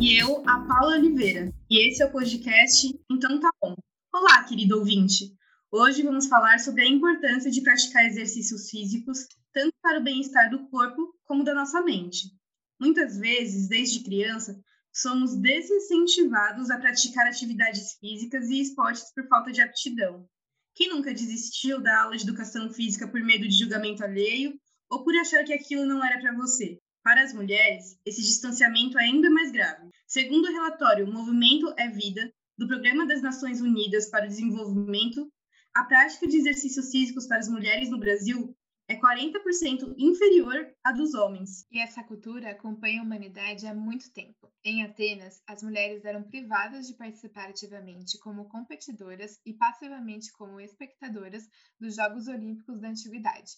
E eu, a Paula Oliveira. E esse é o podcast Então Tá Bom. Olá, querido ouvinte. Hoje vamos falar sobre a importância de praticar exercícios físicos, tanto para o bem-estar do corpo como da nossa mente. Muitas vezes, desde criança, somos desincentivados a praticar atividades físicas e esportes por falta de aptidão. Quem nunca desistiu da aula de educação física por medo de julgamento alheio ou por achar que aquilo não era para você? Para as mulheres, esse distanciamento é ainda mais grave. Segundo o relatório Movimento é Vida, do Programa das Nações Unidas para o Desenvolvimento, a prática de exercícios físicos para as mulheres no Brasil é 40% inferior à dos homens. E essa cultura acompanha a humanidade há muito tempo. Em Atenas, as mulheres eram privadas de participar ativamente como competidoras e passivamente como espectadoras dos Jogos Olímpicos da Antiguidade.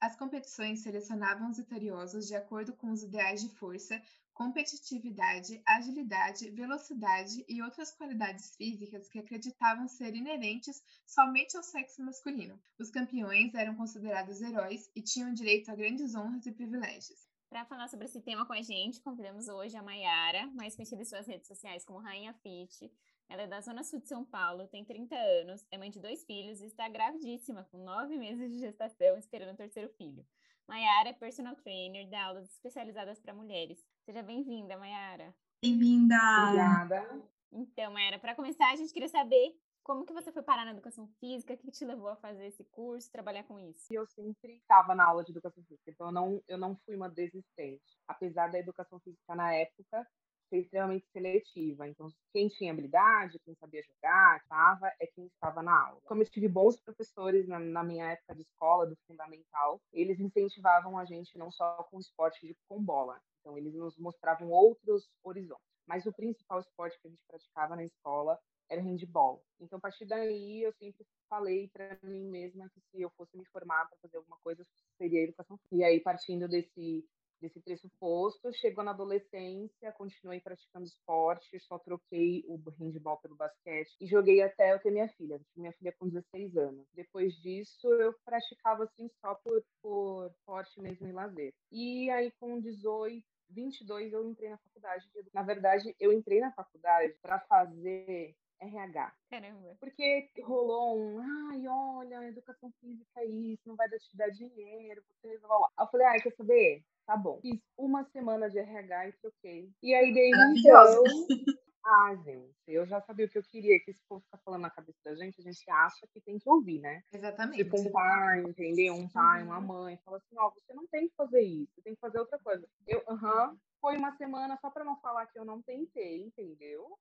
As competições selecionavam os vitoriosos de acordo com os ideais de força, competitividade, agilidade, velocidade e outras qualidades físicas que acreditavam ser inerentes somente ao sexo masculino. Os campeões eram considerados heróis e tinham direito a grandes honras e privilégios. Para falar sobre esse tema com a gente, convidamos hoje a Mayara, mais conhecida em suas redes sociais como Rainha Fit. Ela é da Zona Sul de São Paulo, tem 30 anos, é mãe de dois filhos e está gravidíssima, com nove meses de gestação, esperando o terceiro filho. Mayara é personal trainer, dá aulas especializadas para mulheres. Seja bem-vinda, Mayara. Bem-vinda! Obrigada. Então, Mayara, para começar, a gente queria saber como que você foi parar na educação física? O que te levou a fazer esse curso, trabalhar com isso? Eu sempre estava na aula de educação física, então eu não, eu não fui uma desistente. Apesar da educação física na época ser extremamente seletiva. Então, quem tinha habilidade, quem sabia jogar, estava, é quem estava na aula. Como eu tive bons professores na, na, minha época de escola, do fundamental, eles incentivavam a gente não só com esporte de com bola. Então, eles nos mostravam outros horizontes. Mas o principal esporte que a gente praticava na escola era handball. Então, a partir daí, eu sempre falei para mim mesma que se eu fosse me formar para fazer alguma coisa, seria educação. E aí, partindo desse desse pressuposto, chegou na adolescência, continuei praticando esporte, só troquei o handball pelo basquete e joguei até eu ter minha filha. Minha filha com 16 anos. Depois disso, eu praticava assim só por, por esporte mesmo e lazer. E aí, com 18, 22 eu entrei na faculdade. Na verdade, eu entrei na faculdade para fazer RH. Caramba. Porque rolou um, ai, olha, educação física é isso, não vai te dar dinheiro, você vai lá. Eu falei, ai, quer saber? Tá bom. Fiz uma semana de RH e troquei. E aí dei então. Ah, gente, eu já sabia o que eu queria, que esse povo ficar falando na cabeça da gente, a gente acha que tem que ouvir, né? Exatamente. Tipo um pai, entendeu? Um pai, uma mãe, fala assim, ó, oh, você não tem que fazer isso, você tem que fazer outra coisa. Eu, aham, uh -huh, foi uma semana só para não falar que eu não tentei, entendeu?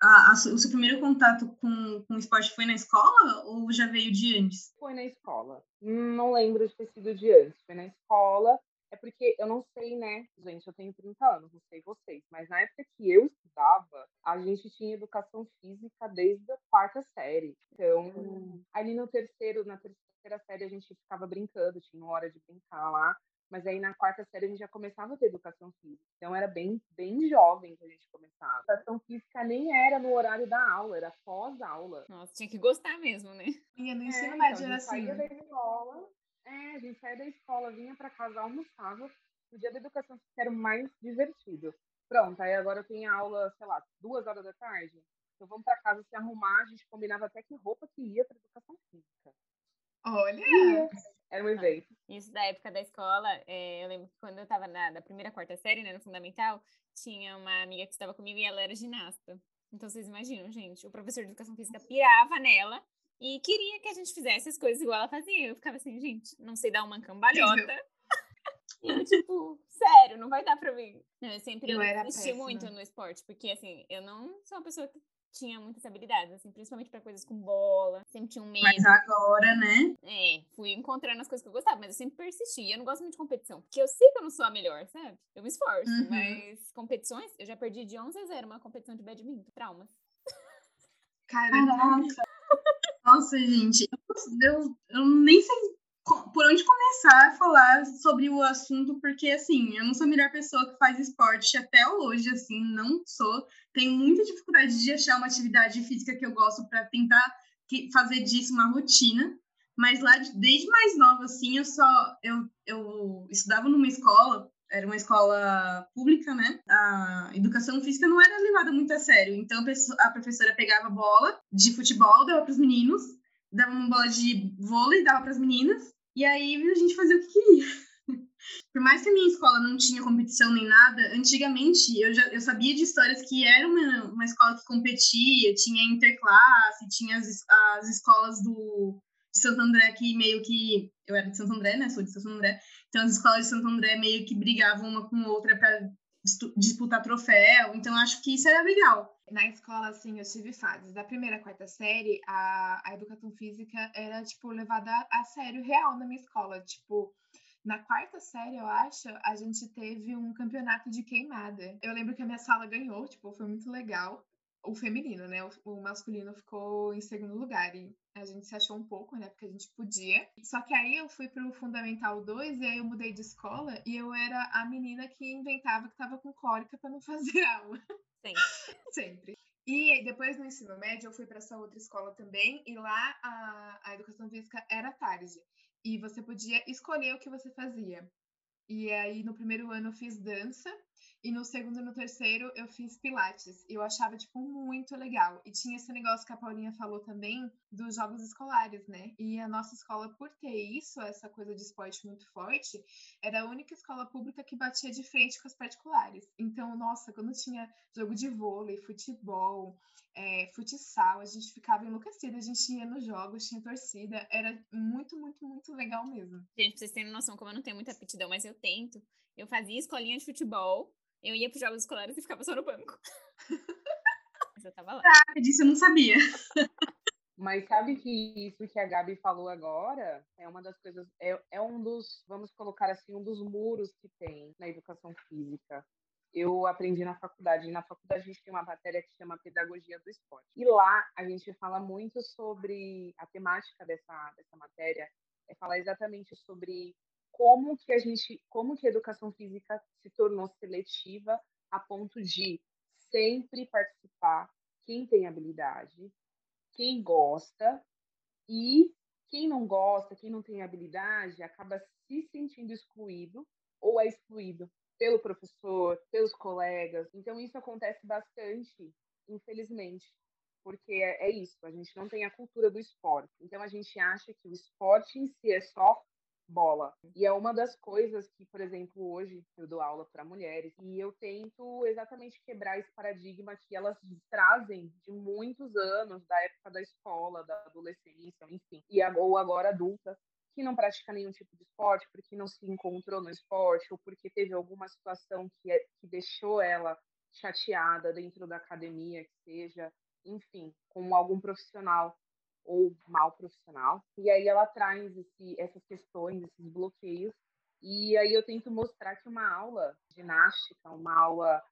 Ah, o seu primeiro contato com, com o esporte foi na escola ou já veio de antes? Foi na escola. Não lembro de ter sido de antes. Foi na escola. É porque eu não sei, né? Gente, eu tenho 30 anos, não sei vocês, mas na época que eu estudava, a gente tinha educação física desde a quarta série. Então, hum. ali no terceiro, na terceira série, a gente ficava brincando, tinha uma hora de brincar lá. Mas aí na quarta série a gente já começava a ter educação física. Então era bem, bem jovem que a gente começava. A educação física nem era no horário da aula, era pós-aula. Nossa, tinha que gostar mesmo, né? Ia no ensino é, médio então, era assim. Saía da escola, é, a gente saía da escola, vinha para casa, almoçava. O dia da educação física era o mais divertido. Pronto, aí agora eu tenho aula, sei lá, duas horas da tarde. Então vamos para casa se arrumar, a gente combinava até que roupa que ia para educação física. Olha! E era um evento. Isso da época da escola, é, eu lembro que quando eu estava na da primeira, quarta série, né, no fundamental, tinha uma amiga que estava comigo e ela era ginasta. Então vocês imaginam, gente, o professor de educação física pirava nela e queria que a gente fizesse as coisas igual ela fazia. Eu ficava assim, gente, não sei dar uma cambalhota. e eu, tipo, sério, não vai dar pra mim. Eu sempre eu insisti muito no esporte, porque assim, eu não sou uma pessoa que tinha muitas habilidades, assim, principalmente para coisas com bola. Sempre tinha um medo. Mas agora, né? É, fui encontrando as coisas que eu gostava, mas eu sempre persisti. Eu não gosto muito de competição, porque eu sei que eu não sou a melhor, sabe? Eu me esforço, uhum. mas competições, eu já perdi de 11 a 0 uma competição de badminton. Traumas. Caraca! Nossa, gente, eu, eu nem sei por onde começar a falar sobre o assunto, porque assim, eu não sou a melhor pessoa que faz esporte até hoje, assim, não sou. Tenho muita dificuldade de achar uma atividade física que eu gosto para tentar fazer disso uma rotina. Mas lá desde mais nova, assim, eu só eu, eu estudava numa escola era uma escola pública, né? A educação física não era levada muito a sério. Então a professora pegava bola de futebol, dava para os meninos, dava uma bola de vôlei, dava para as meninas, e aí a gente fazia o que queria. Por mais que a minha escola não tinha competição nem nada, antigamente eu já eu sabia de histórias que era uma, uma escola que competia, tinha interclasse, tinha as, as escolas do de Santo André que meio que eu era de Santo André, né? Sou de Santo André. Então as escolas de Santo André meio que brigavam uma com outra para disputar troféu. Então acho que isso era legal. Na escola, assim, eu tive fases. Da primeira à quarta série, a, a educação física era, tipo, levada a sério real na minha escola. Tipo, na quarta série, eu acho, a gente teve um campeonato de queimada. Eu lembro que a minha sala ganhou, tipo, foi muito legal. O feminino, né? O, o masculino ficou em segundo lugar. E a gente se achou um pouco, né? Porque a gente podia. Só que aí eu fui pro Fundamental 2 e aí eu mudei de escola e eu era a menina que inventava que tava com cólica para não fazer aula. Sempre. Sempre. E depois no ensino médio eu fui para essa outra escola também e lá a, a educação física era tarde e você podia escolher o que você fazia. E aí, no primeiro ano, eu fiz dança, e no segundo e no terceiro, eu fiz pilates. Eu achava, tipo, muito legal. E tinha esse negócio que a Paulinha falou também, dos jogos escolares, né? E a nossa escola, por ter isso, essa coisa de esporte muito forte, era a única escola pública que batia de frente com as particulares. Então, nossa, quando tinha jogo de vôlei, futebol, é, futsal, a gente ficava enlouquecida, a gente ia nos jogos, tinha torcida, era muito, muito, muito legal mesmo. Gente, pra vocês terem noção, como eu não tenho muita aptidão, mas eu tento, eu fazia escolinha de futebol, eu ia pros jogos escolares e ficava só no banco. mas eu tava lá. Ah, disso eu não sabia. Mas sabe que isso que a Gabi falou agora é uma das coisas, é, é um dos, vamos colocar assim, um dos muros que tem na educação física eu aprendi na faculdade. E na faculdade a gente tem uma matéria que chama Pedagogia do Esporte. E lá a gente fala muito sobre a temática dessa, dessa matéria, é falar exatamente sobre como que a gente, como que a educação física se tornou seletiva a ponto de sempre participar quem tem habilidade, quem gosta e quem não gosta, quem não tem habilidade, acaba se sentindo excluído ou é excluído pelo professor, pelos colegas. Então, isso acontece bastante, infelizmente, porque é, é, isso, a gente não tem a cultura do esporte. Então, a gente acha que o esporte em si é só bola. E é uma das coisas que, por exemplo, hoje eu dou aula para mulheres e eu tento exatamente quebrar esse paradigma que elas trazem de muitos anos, da época da escola, da adolescência, enfim, e ou agora adulta, que não pratica nenhum tipo de esporte, porque não se encontrou no esporte, ou porque teve alguma situação que, é, que deixou ela chateada dentro da academia, que seja, enfim, com algum profissional ou mal profissional. E aí ela traz esse, essas questões, esses bloqueios, e aí eu tento mostrar que uma aula de ginástica, uma aula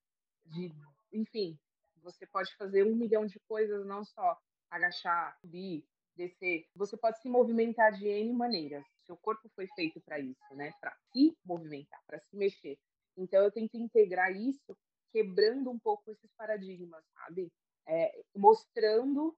de, enfim, você pode fazer um milhão de coisas, não só agachar, subir, descer, você pode se movimentar de N maneiras. Seu corpo foi feito para isso, né? Para se movimentar, para se mexer. Então eu tento integrar isso, quebrando um pouco esses paradigmas, sabe? É, mostrando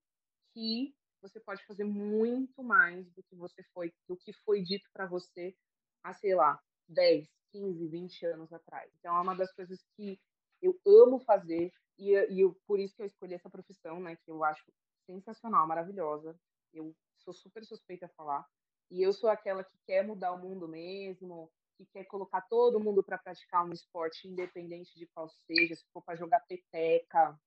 que você pode fazer muito mais do que você foi, do que foi dito para você há, sei lá, 10, 15, 20 anos atrás. Então é uma das coisas que eu amo fazer e, e eu, por isso que eu escolhi essa profissão, né? Que eu acho sensacional, maravilhosa. Eu sou super suspeita a falar. E eu sou aquela que quer mudar o mundo mesmo, que quer colocar todo mundo para praticar um esporte, independente de qual seja, se for para jogar peteca,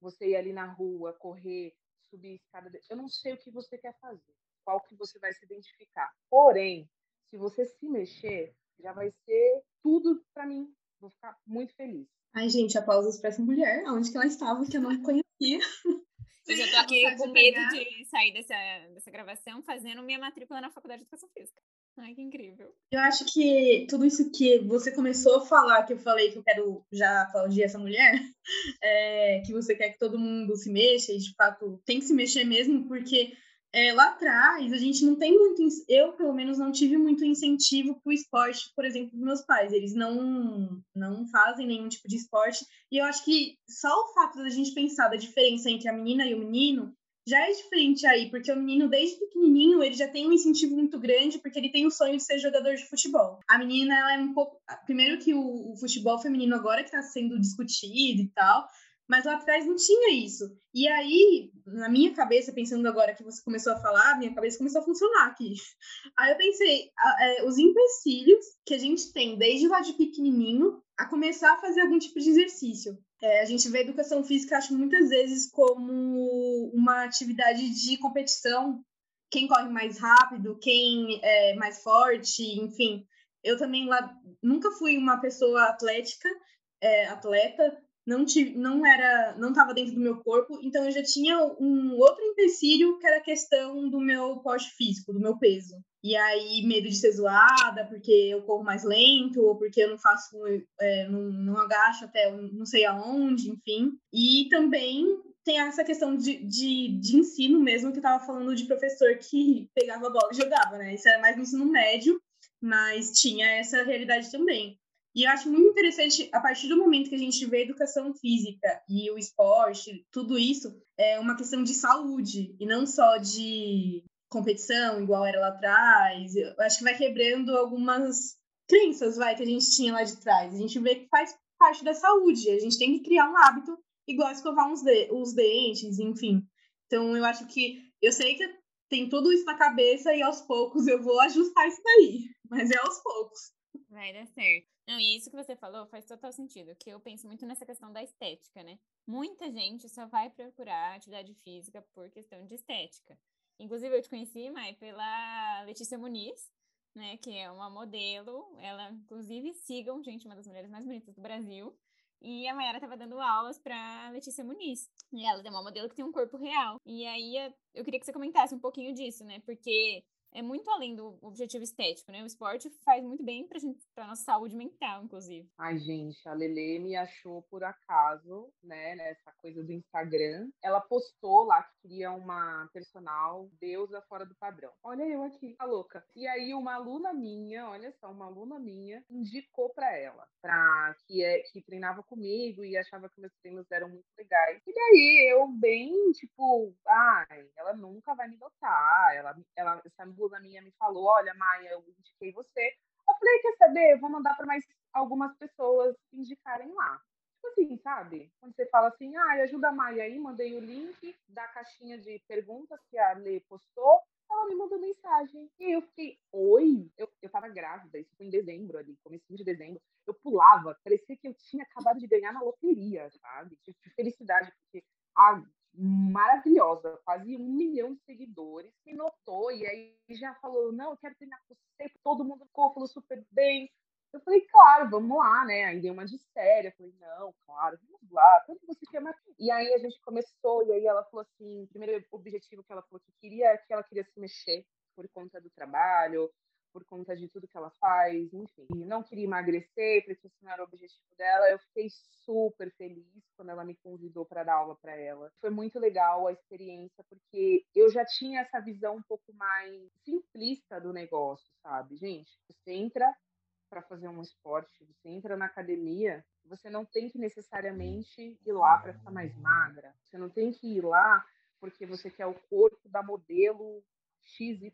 você ir ali na rua, correr, subir escada. Eu não sei o que você quer fazer, qual que você vai se identificar. Porém, se você se mexer, já vai ser tudo para mim. Vou ficar muito feliz. Ai, gente, aplausos para essa mulher. Onde que ela estava que eu não conhecia? Eu já tô aqui com medo de sair dessa, dessa gravação fazendo minha matrícula na Faculdade de Educação Física. Ai, que incrível. Eu acho que tudo isso que você começou a falar, que eu falei que eu quero já aplaudir essa mulher, é, que você quer que todo mundo se mexa, e de fato tem que se mexer mesmo, porque é, lá atrás a gente não tem muito, eu pelo menos não tive muito incentivo para o esporte, por exemplo, dos meus pais, eles não não fazem nenhum tipo de esporte, e eu acho que só o fato da gente pensar da diferença entre a menina e o menino já é diferente aí, porque o menino, desde pequenininho, ele já tem um incentivo muito grande, porque ele tem o sonho de ser jogador de futebol. A menina, ela é um pouco. Primeiro, que o, o futebol feminino agora que está sendo discutido e tal, mas lá atrás não tinha isso. E aí, na minha cabeça, pensando agora que você começou a falar, minha cabeça começou a funcionar aqui. Aí eu pensei, é, os empecilhos que a gente tem desde lá de pequenininho a começar a fazer algum tipo de exercício. É, a gente vê a educação física, acho, muitas vezes como uma atividade de competição. Quem corre mais rápido, quem é mais forte, enfim. Eu também lá nunca fui uma pessoa atlética, é, atleta, não tive, não era, não estava dentro do meu corpo, então eu já tinha um outro empecilho que era a questão do meu porte físico, do meu peso. E aí medo de ser zoada, porque eu corro mais lento, ou porque eu não faço, é, não, não agacho até não sei aonde, enfim. E também tem essa questão de, de, de ensino mesmo, que eu estava falando de professor que pegava a bola e jogava, né? Isso era mais no ensino médio, mas tinha essa realidade também. E eu acho muito interessante, a partir do momento que a gente vê a educação física e o esporte, tudo isso é uma questão de saúde e não só de competição, igual era lá atrás. Eu acho que vai quebrando algumas crenças, vai, que a gente tinha lá de trás. A gente vê que faz parte da saúde. A gente tem que criar um hábito igual escovar uns de os dentes, enfim. Então, eu acho que eu sei que tem tudo isso na cabeça e aos poucos eu vou ajustar isso daí, mas é aos poucos. Vai dar certo. Não, e isso que você falou faz total sentido, que eu penso muito nessa questão da estética, né? Muita gente só vai procurar atividade física por questão de estética. Inclusive, eu te conheci, Mai, pela Letícia Muniz, né? Que é uma modelo. Ela, inclusive, sigam, gente, uma das mulheres mais bonitas do Brasil. E a Mayara estava dando aulas para Letícia Muniz. E ela é uma modelo que tem um corpo real. E aí eu queria que você comentasse um pouquinho disso, né? Porque é muito além do objetivo estético, né? O esporte faz muito bem pra, gente, pra nossa saúde mental, inclusive. Ai, gente, a Lele me achou por acaso, né, nessa coisa do Instagram. Ela postou lá que queria uma personal deusa fora do padrão. Olha eu aqui, a louca. E aí uma aluna minha, olha só, uma aluna minha indicou para ela, pra que é que treinava comigo e achava que meus treinos eram muito legais. E daí eu bem, tipo, ai, ela nunca vai me notar. Ela ela essa blusa minha me falou: Olha, Maia, eu indiquei você. Eu falei: Quer saber? Eu vou mandar para mais algumas pessoas indicarem lá. Tipo assim, sabe? Quando você fala assim: Ah, ajuda a Maia aí, mandei o link da caixinha de perguntas que a Lê postou. Ela me mandou mensagem. E eu fiquei, oi? Eu, eu tava grávida, isso foi em dezembro ali, comecinho de dezembro. Eu pulava, parecia que eu tinha acabado de ganhar na loteria, sabe? De felicidade, porque ah, maravilhosa, quase um milhão de seguidores, me notou e aí já falou, não, eu quero treinar com você, todo mundo ficou, falou super bem. Eu falei, claro, vamos lá, né? Aí dei uma de séria, falei, não, claro, vamos lá, quanto você quer mais? E aí a gente começou, e aí ela falou assim, primeiro objetivo que ela falou que queria, que ela queria se mexer por conta do trabalho, por conta de tudo que ela faz, enfim. Não queria emagrecer, porque era o objetivo dela. Eu fiquei super feliz quando ela me convidou para dar aula para ela. Foi muito legal a experiência, porque eu já tinha essa visão um pouco mais simplista do negócio, sabe? Gente, você entra para fazer um esporte, você entra na academia, você não tem que necessariamente ir lá para ficar mais magra. Você não tem que ir lá porque você quer o corpo da modelo XYZ.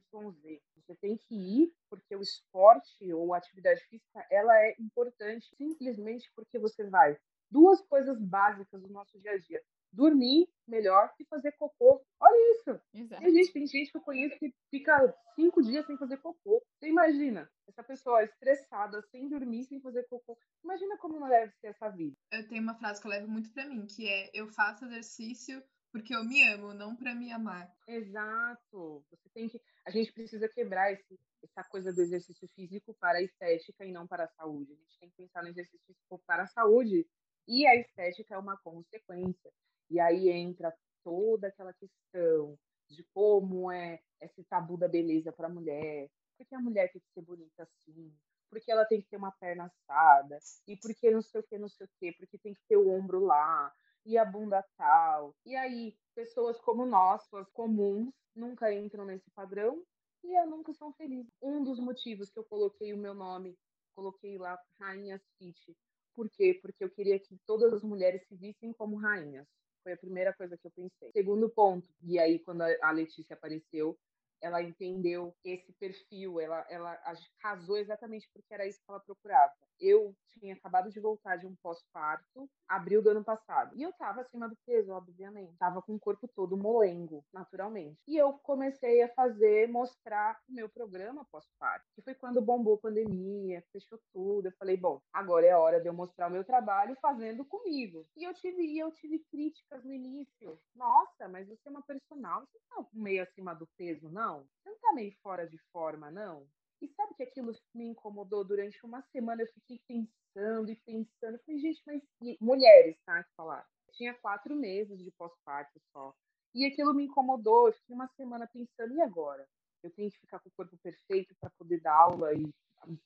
Você tem que ir porque o esporte ou a atividade física ela é importante simplesmente porque você vai. Duas coisas básicas do nosso dia a dia. Dormir melhor e fazer cocô. Olha isso. Exato. Tem, gente, tem gente que eu conheço que fica cinco dias sem fazer cocô. Você imagina, essa pessoa estressada, sem dormir, sem fazer cocô. Imagina como não deve ser essa vida. Eu tenho uma frase que eu levo muito para mim, que é eu faço exercício porque eu me amo, não para me amar. Exato. Você tem que, a gente precisa quebrar esse, essa coisa do exercício físico para a estética e não para a saúde. A gente tem que pensar no exercício físico para a saúde e a estética é uma consequência. E aí entra toda aquela questão de como é esse tabu da beleza para a mulher, porque a mulher tem que ser bonita assim, porque ela tem que ter uma perna assada, e porque não sei o que, não sei o que, porque tem que ter o ombro lá, e a bunda tal. E aí, pessoas como nós, pessoas comuns, nunca entram nesse padrão e eu nunca são felizes. Um dos motivos que eu coloquei o meu nome, coloquei lá Rainhas Fit. Por quê? Porque eu queria que todas as mulheres se vissem como rainhas. Foi a primeira coisa que eu pensei. Segundo ponto, e aí quando a Letícia apareceu, ela entendeu esse perfil, ela, ela casou exatamente porque era isso que ela procurava. Eu tinha acabado de voltar de um pós-parto, abril do ano passado. E eu tava acima do peso, obviamente. Tava com o corpo todo molengo, naturalmente. E eu comecei a fazer, mostrar o meu programa pós-parto. Que foi quando bombou a pandemia, fechou tudo. Eu falei, bom, agora é a hora de eu mostrar o meu trabalho fazendo comigo. E eu tive, eu tive críticas no início. Nossa, mas você é uma personal, você tá meio acima do peso, não? Você não tá meio fora de forma, não? E sabe que aquilo me incomodou durante uma semana? Eu fiquei pensando e pensando. Falei, gente, mas e mulheres, tá? Que falar. Tinha quatro meses de pós-parto só. E aquilo me incomodou. Eu fiquei uma semana pensando, e agora? Eu tenho que ficar com o corpo perfeito para poder dar aula e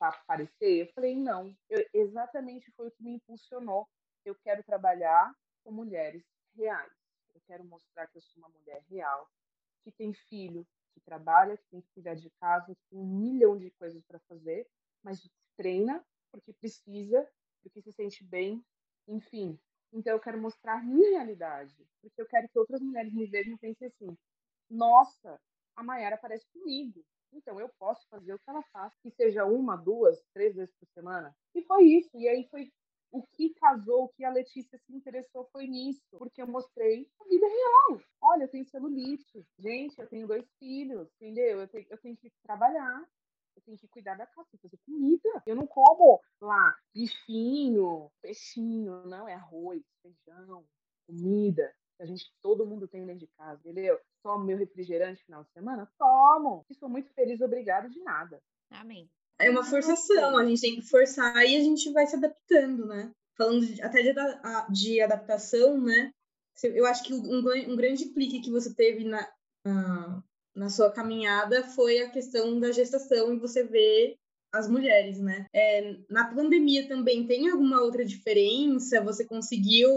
aparecer? Eu falei, não. Eu, exatamente foi o que me impulsionou. Eu quero trabalhar com mulheres reais. Eu quero mostrar que eu sou uma mulher real, que tem filho, que trabalha, que tem que cuidar de casa, que tem um milhão de coisas para fazer, mas treina porque precisa, porque se sente bem, enfim. Então eu quero mostrar minha realidade, porque eu quero que outras mulheres me vejam e pensem assim: nossa, a Mayara parece comigo. Então eu posso fazer o que ela faz, que seja uma, duas, três vezes por semana. E foi isso. E aí foi o que casou, o que a Letícia se interessou foi nisso, porque eu mostrei a vida real. Olha, eu tenho celulite, gente, eu tenho dois filhos, entendeu? Eu tenho, eu tenho que trabalhar, eu tenho que cuidar da casa, fazer comida. Eu não como lá bifinho, peixinho, não, é arroz, feijão, comida. A gente, todo mundo tem dentro de casa, entendeu? Tomo meu refrigerante no final de semana? Tomo. E sou muito feliz, obrigado de nada. Amém é uma forçação, a gente tem que forçar e a gente vai se adaptando, né? Falando de, até de, de, adaptação, né? Eu acho que um, um grande clique que você teve na, uh, na sua caminhada foi a questão da gestação e você vê as mulheres, né? É, na pandemia também tem alguma outra diferença? Você conseguiu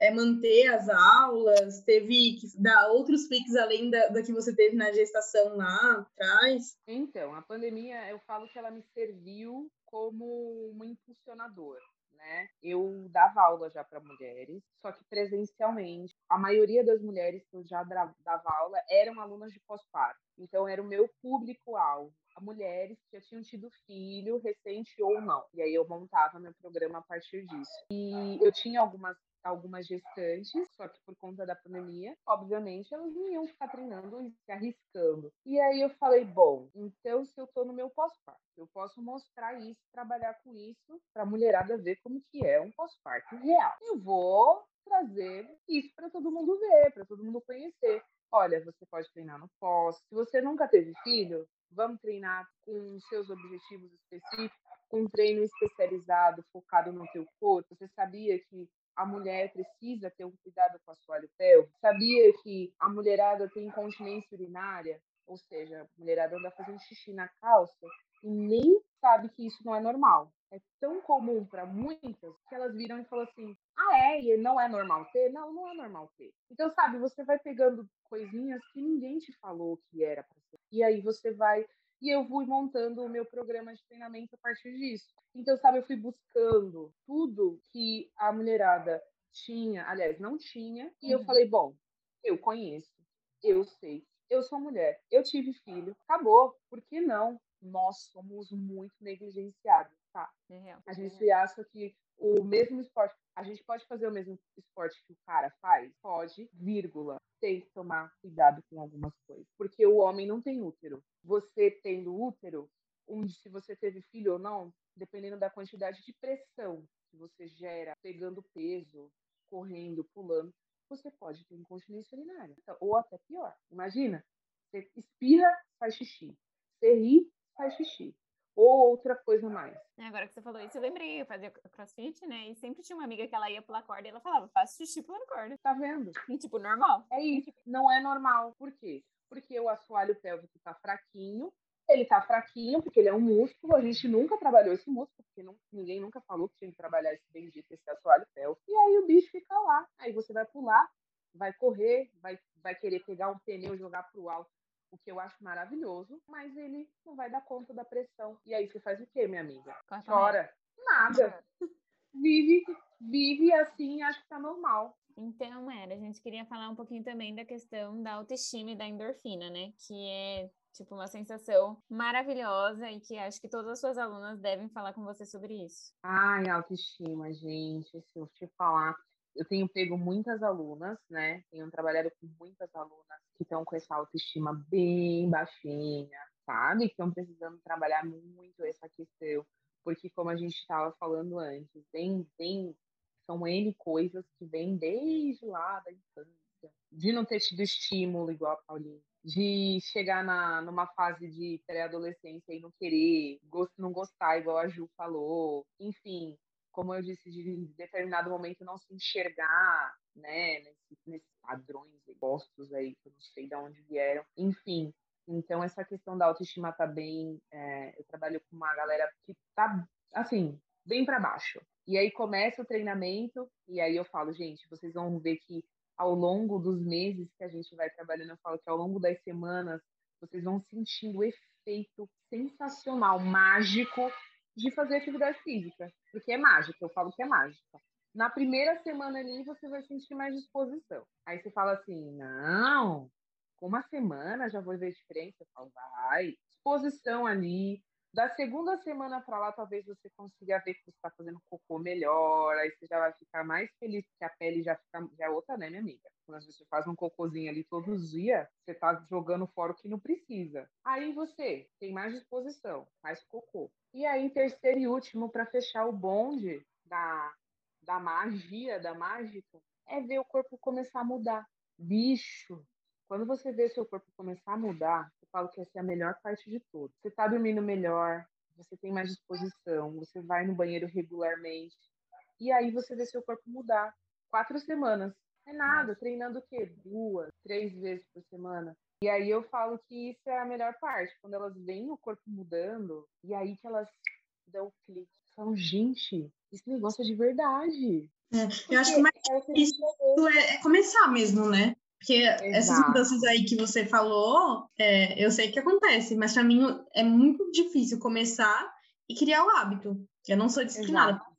é, manter as aulas? Teve que dar outros cliques além da, da que você teve na gestação lá atrás? Então, a pandemia, eu falo que ela me serviu como um impulsionador. Né? Eu dava aula já para mulheres, só que presencialmente. A maioria das mulheres que eu já dava aula eram alunas de pós-parto. Então, era o meu público-alvo mulheres que já tinham tido filho, recente ou não. E aí eu montava meu programa a partir disso. E eu tinha algumas algumas gestantes, só que por conta da pandemia, obviamente, elas não iam ficar treinando e se arriscando. E aí eu falei, bom, então se eu tô no meu pós-parto, eu posso mostrar isso, trabalhar com isso, para mulherada ver como que é um pós-parto real. Eu vou trazer isso para todo mundo ver, para todo mundo conhecer. Olha, você pode treinar no pós. Se você nunca teve filho, vamos treinar com seus objetivos específicos, com um treino especializado, focado no teu corpo. Você sabia que a mulher precisa ter um cuidado com a assoalho pélvico? Sabia que a mulherada tem incontinência urinária? Ou seja, a mulherada anda fazendo xixi na calça e nem sabe que isso não é normal. É tão comum para muitas que elas viram e falam assim: ah, é? E não é normal ter? Não, não é normal ter. Então, sabe, você vai pegando coisinhas que ninguém te falou que era para ser. E aí você vai e eu fui montando o meu programa de treinamento a partir disso. Então, sabe, eu fui buscando tudo que a mulherada tinha, aliás, não tinha, e eu uhum. falei, bom, eu conheço, eu sei, eu sou mulher, eu tive filho, acabou, por que não? Nós somos muito negligenciados, É a gente acha que o mesmo esporte, a gente pode fazer o mesmo esporte que o cara faz? Pode, vírgula. Tem que tomar cuidado com algumas coisas. Porque o homem não tem útero. Você tendo útero, onde se você teve filho ou não, dependendo da quantidade de pressão que você gera, pegando peso, correndo, pulando, você pode ter incontinência urinária. Ou até pior. Imagina, você espirra, faz xixi. Você ri, faz xixi ou outra coisa mais. É, agora que você falou isso, eu lembrei, eu fazia crossfit, né? E sempre tinha uma amiga que ela ia pular corda e ela falava, faço xixi pulando corda. Tá vendo? E, tipo, normal. É isso. Não é normal. Por quê? Porque o assoalho pélvico tá fraquinho, ele tá fraquinho porque ele é um músculo, a gente nunca trabalhou esse músculo, porque não, ninguém nunca falou que tinha que trabalhar esse bendito, esse assoalho pélvico. E aí o bicho fica lá. Aí você vai pular, vai correr, vai, vai querer pegar um pneu e jogar pro alto o que eu acho maravilhoso, mas ele não vai dar conta da pressão. E aí você faz o quê, minha amiga? Chora. Nada. vive, vive assim, acho que tá normal. Então, era, a gente queria falar um pouquinho também da questão da autoestima e da endorfina, né? Que é tipo uma sensação maravilhosa e que acho que todas as suas alunas devem falar com você sobre isso. Ai, autoestima, gente, se eu te falar, eu tenho pego muitas alunas, né? Tenho trabalhado com muitas alunas que estão com essa autoestima bem baixinha, sabe? Que estão precisando trabalhar muito essa questão, porque como a gente estava falando antes, tem, tem são N coisas que vêm desde lá da infância, de não ter tido estímulo igual a Paulinha, de chegar na, numa fase de pré-adolescência e não querer, não gostar igual a Ju falou, enfim, como eu disse, de determinado momento não se enxergar, né, nesses, padrões postos aí, que eu não sei de onde vieram, enfim. Então, essa questão da autoestima tá bem. É, eu trabalho com uma galera que tá, assim, bem para baixo. E aí começa o treinamento, e aí eu falo, gente, vocês vão ver que ao longo dos meses que a gente vai trabalhando, eu falo que ao longo das semanas, vocês vão sentindo o efeito sensacional, mágico de fazer atividade física. Porque é mágica, eu falo que é mágica. Na primeira semana ali, você vai sentir mais disposição. Aí você fala assim, não, com uma semana já vou ver diferença. Eu falo, vai, disposição ali, da segunda semana para lá, talvez você consiga ver que você está fazendo cocô melhor, aí você já vai ficar mais feliz, porque a pele já fica já é outra, né, minha amiga? Quando você faz um cocôzinho ali todos os dias, você está jogando fora o que não precisa. Aí você tem mais disposição, mais cocô. E aí, terceiro e último, para fechar o bonde da, da magia, da mágica, é ver o corpo começar a mudar. Bicho, quando você vê seu corpo começar a mudar, falo que essa é a melhor parte de tudo. Você está dormindo melhor, você tem mais disposição, você vai no banheiro regularmente. E aí você vê seu corpo mudar. Quatro semanas. É nada, treinando o quê? Duas, três vezes por semana. E aí eu falo que isso é a melhor parte, quando elas veem o corpo mudando, e aí que elas dão o clique. Falam, gente, esse negócio é de verdade. É, eu acho que mais é, isso é, é começar mesmo, né? Porque Exato. essas mudanças aí que você falou, é, eu sei que acontece, mas para mim é muito difícil começar e criar o hábito. Eu não sou disciplinada. Exato.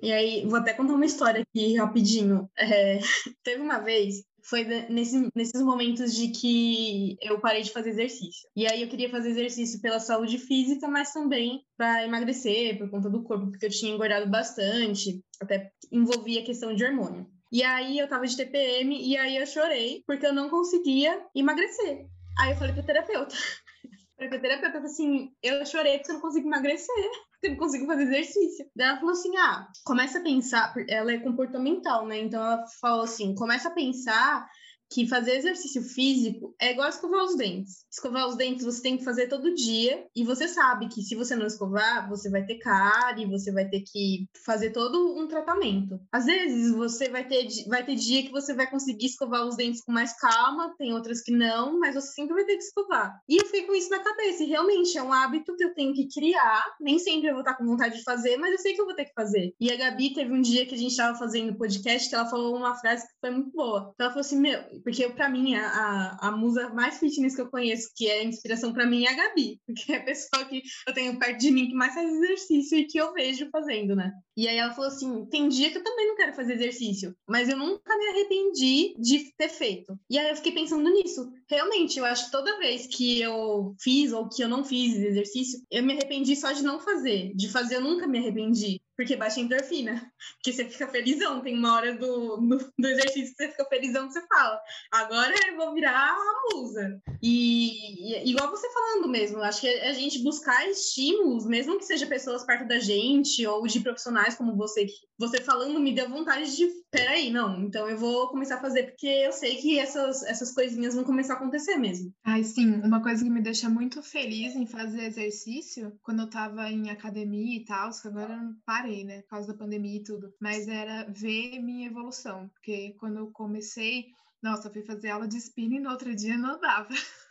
E aí, vou até contar uma história aqui rapidinho. É, teve uma vez, foi nesse, nesses momentos de que eu parei de fazer exercício. E aí eu queria fazer exercício pela saúde física, mas também para emagrecer, por conta do corpo, porque eu tinha engordado bastante, até envolvia a questão de hormônio. E aí eu tava de TPM e aí eu chorei porque eu não conseguia emagrecer. Aí eu falei pro terapeuta. falei pro terapeuta assim, eu chorei porque eu não consigo emagrecer, porque eu não consigo fazer exercício. Daí ela falou assim: ah, começa a pensar, ela é comportamental, né? Então ela falou assim: começa a pensar que fazer exercício físico é igual escovar os dentes. Escovar os dentes você tem que fazer todo dia e você sabe que se você não escovar, você vai ter cárie, você vai ter que fazer todo um tratamento. Às vezes você vai ter vai ter dia que você vai conseguir escovar os dentes com mais calma, tem outras que não, mas você sempre vai ter que escovar. E eu fiquei com isso na cabeça, e realmente é um hábito que eu tenho que criar, nem sempre eu vou estar com vontade de fazer, mas eu sei que eu vou ter que fazer. E a Gabi teve um dia que a gente estava fazendo podcast que ela falou uma frase que foi muito boa. Ela falou assim: "Meu, porque para mim a, a, a, musa mais fitness que eu conheço, que é inspiração para mim, é a Gabi, porque é a pessoa que eu tenho perto de mim que mais faz exercício e que eu vejo fazendo, né? E aí ela falou assim: tem dia que eu também não quero fazer exercício, mas eu nunca me arrependi de ter feito. E aí eu fiquei pensando nisso. Realmente, eu acho que toda vez que eu fiz ou que eu não fiz exercício, eu me arrependi só de não fazer. De fazer, eu nunca me arrependi. Porque baixa endorfina. Porque você fica felizão. Tem uma hora do, do, do, exercício que você fica felizão que você fala, agora eu vou virar uma musa. E, e igual você falando mesmo, acho que a gente buscar estímulos, mesmo que seja pessoas perto da gente, ou de profissionais como você, você falando me deu vontade de, peraí, não, então eu vou começar a fazer, porque eu sei que essas, essas coisinhas vão começar a acontecer mesmo. Ai, sim, uma coisa que me deixa muito feliz em fazer exercício, quando eu tava em academia e tal, que agora eu não parei, né, por causa da pandemia e tudo, mas era ver minha evolução, porque quando eu comecei, nossa, fui fazer aula de spinning e no outro dia não dava.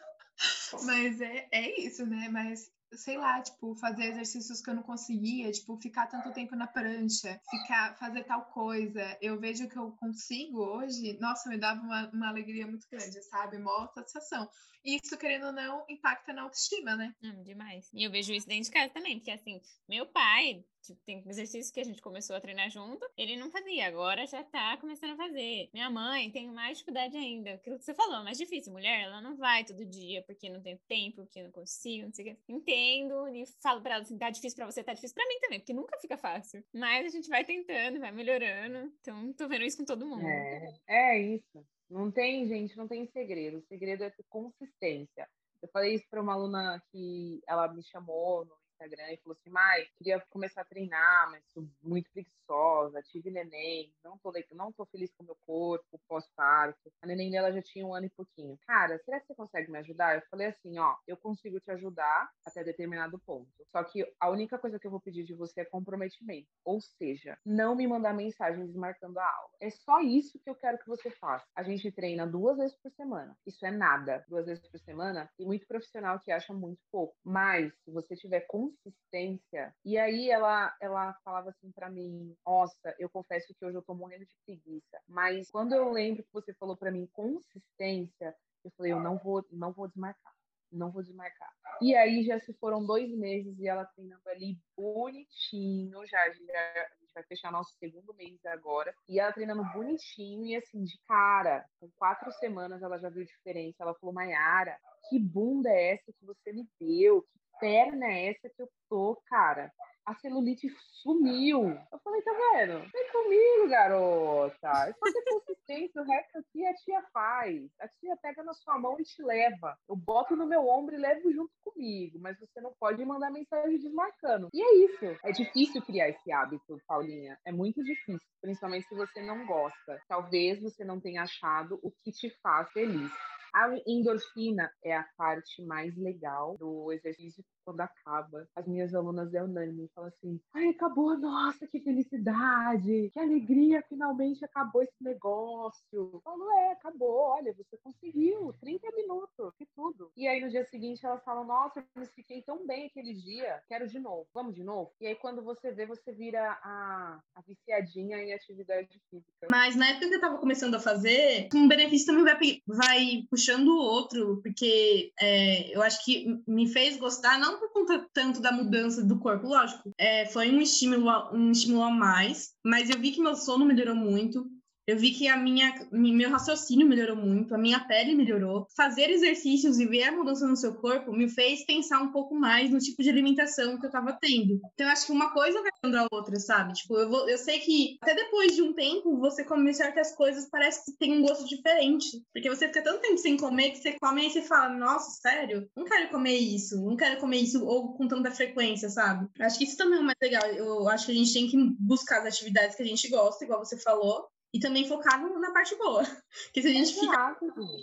Mas é, é isso, né? Mas sei lá, tipo, fazer exercícios que eu não conseguia, tipo, ficar tanto tempo na prancha, ficar, fazer tal coisa. Eu vejo que eu consigo hoje, nossa, me dava uma, uma alegria muito grande, sabe? Mó satisfação. Isso, querendo ou não, impacta na autoestima, né? Hum, demais. E eu vejo isso dentro de casa também, porque assim, meu pai, tipo, tem exercício que a gente começou a treinar junto, ele não fazia, agora já tá começando a fazer. Minha mãe tem mais dificuldade ainda, aquilo que você falou, mais difícil. Mulher, ela não vai todo dia porque não tem tempo, porque não consigo, não sei o que. Entendo e falo pra ela assim, tá difícil pra você, tá difícil pra mim também, porque nunca fica fácil. Mas a gente vai tentando, vai melhorando. Então, tô vendo isso com todo mundo. É, é isso. Não tem, gente, não tem segredo. O segredo é ter consistência. Eu falei isso para uma aluna que ela me chamou no Instagram e falou assim: Mai, queria começar a treinar, mas sou muito preguiçosa, tive neném, não tô, não tô feliz com o meu corpo, pós-parto. A neném dela já tinha um ano e pouquinho. Cara, será que você consegue me ajudar? Eu falei assim: ó, eu consigo te ajudar até determinado ponto. Só que a única coisa que eu vou pedir de você é comprometimento. Ou seja, não me mandar mensagens desmarcando a aula. É só isso que eu quero que você faça. A gente treina duas vezes por semana. Isso é nada. Duas vezes por semana. E muito profissional que acha muito pouco. Mas, se você tiver com consistência. E aí ela, ela falava assim para mim: Nossa, eu confesso que hoje eu tô morrendo de preguiça. Mas quando eu lembro que você falou para mim consistência, eu falei: Eu não vou, não vou desmarcar. Não vou desmarcar. E aí já se foram dois meses e ela treinando ali bonitinho, já, já vai fechar nosso segundo mês agora. E ela treinando bonitinho e assim, de cara, com quatro semanas ela já viu diferença. Ela falou, Mayara, que bunda é essa que você me deu? Que perna é essa que eu tô, cara? A celulite sumiu. Eu falei, tá vendo? Vem comigo, garota. É só ter consistência, o resto aqui a tia faz. A tia pega na sua mão e te leva. Eu boto no meu ombro e levo junto comigo, mas você não pode mandar mensagem desmarcando. E é isso. É difícil criar esse hábito, Paulinha. É muito difícil, principalmente se você não gosta. Talvez você não tenha achado o que te faz feliz. A endorfina é a parte mais legal do exercício quando acaba. As minhas alunas é unânime, falam assim: ai, acabou, nossa, que felicidade, que alegria, finalmente acabou esse negócio. Eu falo, é, acabou, olha, você conseguiu, 30 minutos, que tudo. E aí no dia seguinte elas falam: nossa, eu me fiquei tão bem aquele dia, quero de novo, vamos de novo? E aí quando você vê, você vira a, a viciadinha em atividade física. Mas na época que eu tava começando a fazer, um benefício também vai, vai puxando o outro, porque é, eu acho que me fez gostar, não por conta tanto da mudança do corpo, lógico, é, foi um estímulo, um estímulo a mais, mas eu vi que meu sono melhorou muito, eu vi que a minha, meu raciocínio melhorou muito, a minha pele melhorou. Fazer exercícios e ver a mudança no seu corpo me fez pensar um pouco mais no tipo de alimentação que eu tava tendo. Então, eu acho que uma coisa vai dando a outra, sabe? Tipo, eu, vou, eu sei que até depois de um tempo, você come certas coisas, parece que tem um gosto diferente. Porque você fica tanto tempo sem comer que você come e você fala, nossa, sério? Não quero comer isso, não quero comer isso ou com tanta frequência, sabe? Acho que isso também é mais legal. Eu acho que a gente tem que buscar as atividades que a gente gosta, igual você falou, e também focar no, na parte boa. Porque se a gente ficar.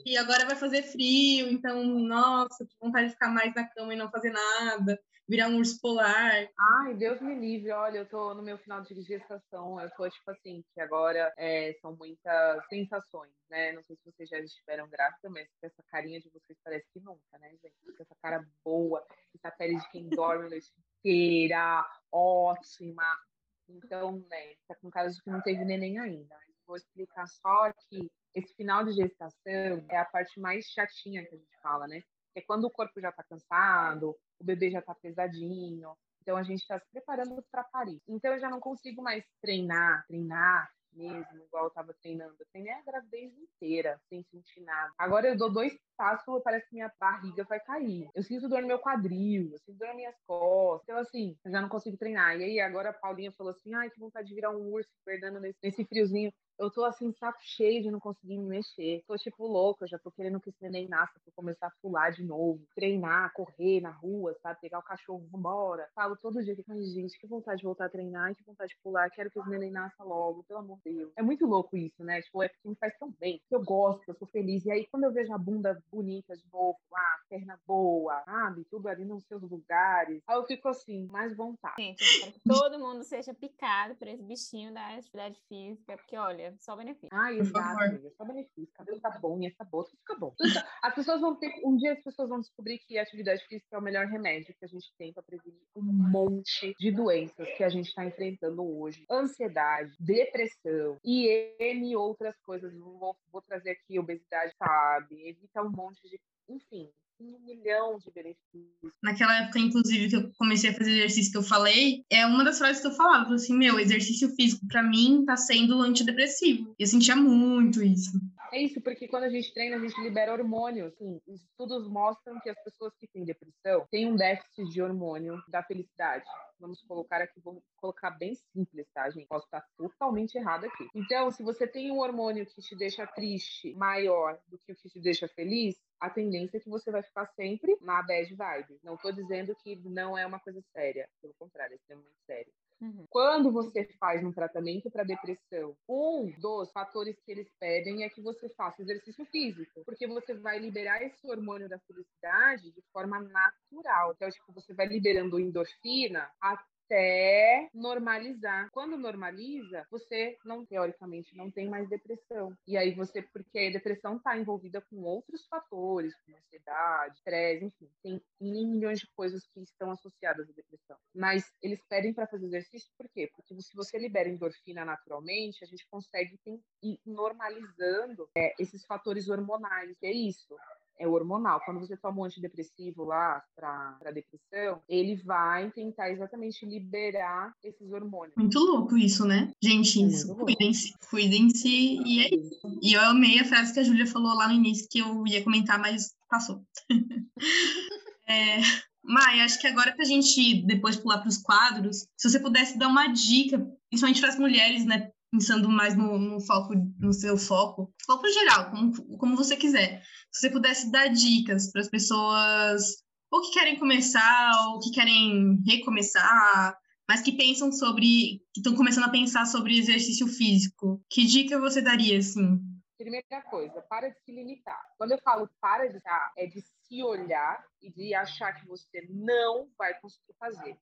E agora vai fazer frio, então, nossa, que vontade de ficar mais na cama e não fazer nada, virar um urso polar. Ai, Deus me livre, olha, eu tô no meu final de gestação, eu tô tipo assim, que agora é, são muitas sensações, né? Não sei se vocês já estiveram grávidas, mas essa carinha de vocês parece que nunca, né, gente? Essa cara boa, essa pele de quem dorme a noite inteira, ótima. Então, né, tá com cara de que não teve neném ainda vou explicar só que esse final de gestação é a parte mais chatinha que a gente fala, né? É quando o corpo já está cansado, o bebê já está pesadinho, então a gente está se preparando para parir. Então eu já não consigo mais treinar, treinar, mesmo, igual eu tava treinando. Eu treinei a gravidez inteira, sem sentir nada. Agora eu dou dois passos, parece que minha barriga vai cair. Eu sinto dor no meu quadril, eu sinto dor nas minhas costas. Então, assim, eu já não consigo treinar. E aí, agora a Paulinha falou assim: ai, que vontade de virar um urso, perdendo nesse, nesse friozinho. Eu tô assim, saco cheio de não conseguir me mexer. Tô tipo louca, já tô querendo que esse neném nasça pra começar a pular de novo, treinar, correr na rua, sabe? Pegar o cachorro, vambora. Falo todo dia ai, gente, que vontade de voltar a treinar, que vontade de pular, quero que esse neném nasça logo, pelo amor de Deus. É muito louco isso, né? Tipo, é porque me faz tão bem, eu gosto, eu sou feliz. E aí, quando eu vejo a bunda bonita de novo, ah, perna boa, sabe? Tudo ali nos seus lugares. Aí eu fico assim, mais vontade. Gente, eu quero que todo mundo seja picado por esse bichinho da atividade física, porque olha, Só benefício. Ah, exato, amiga. Só benefício. Cabelo tá bom e essa boca fica bom. As pessoas vão ter. Um dia as pessoas vão descobrir que a atividade física é o melhor remédio que a gente tem para prevenir um monte de doenças que a gente está enfrentando hoje. Ansiedade, depressão e N outras coisas. Vou, vou trazer aqui obesidade, sabe? Evita um monte de. Enfim, um milhão de benefícios. Naquela época, inclusive, que eu comecei a fazer exercício que eu falei, é uma das frases que eu falava, assim, meu, exercício físico para mim tá sendo antidepressivo. E eu sentia muito isso. É isso, porque quando a gente treina, a gente libera hormônio. Assim, estudos mostram que as pessoas que têm depressão têm um déficit de hormônio da felicidade. Vamos colocar aqui, vou colocar bem simples, tá, gente? Posso estar totalmente errado aqui. Então, se você tem um hormônio que te deixa triste maior do que o que te deixa feliz, a tendência é que você vai ficar sempre na bad vibe. Não estou dizendo que não é uma coisa séria, pelo contrário, é extremamente sério. Uhum. Quando você faz um tratamento para depressão, um dos fatores que eles pedem é que você faça exercício físico, porque você vai liberar esse hormônio da felicidade de forma natural. Então, tipo, você vai liberando endorfina até normalizar. Quando normaliza, você não teoricamente não tem mais depressão. E aí você porque a depressão está envolvida com outros fatores, como ansiedade, estresse, enfim, tem milhões de coisas que estão associadas à depressão. Mas eles pedem para fazer exercício por quê? Porque se você libera endorfina naturalmente, a gente consegue ir normalizando é, esses fatores hormonais. é isso é hormonal. Quando você toma um antidepressivo lá para depressão, ele vai tentar exatamente liberar esses hormônios. Muito louco isso, né? Gente, é isso. Cuidem-se. Cuidem-se. E é isso. E eu amei a frase que a Júlia falou lá no início, que eu ia comentar, mas passou. é, Mai, acho que agora para a gente depois pular para os quadros, se você pudesse dar uma dica, principalmente para as mulheres, né? Pensando mais no, no, foco, no seu foco, foco geral, como, como você quiser. Se você pudesse dar dicas para as pessoas ou que querem começar ou que querem recomeçar, mas que pensam sobre, que estão começando a pensar sobre exercício físico, que dica você daria, assim? Primeira coisa, para de se limitar. Quando eu falo para de estar, é de se olhar e de achar que você não vai conseguir fazer.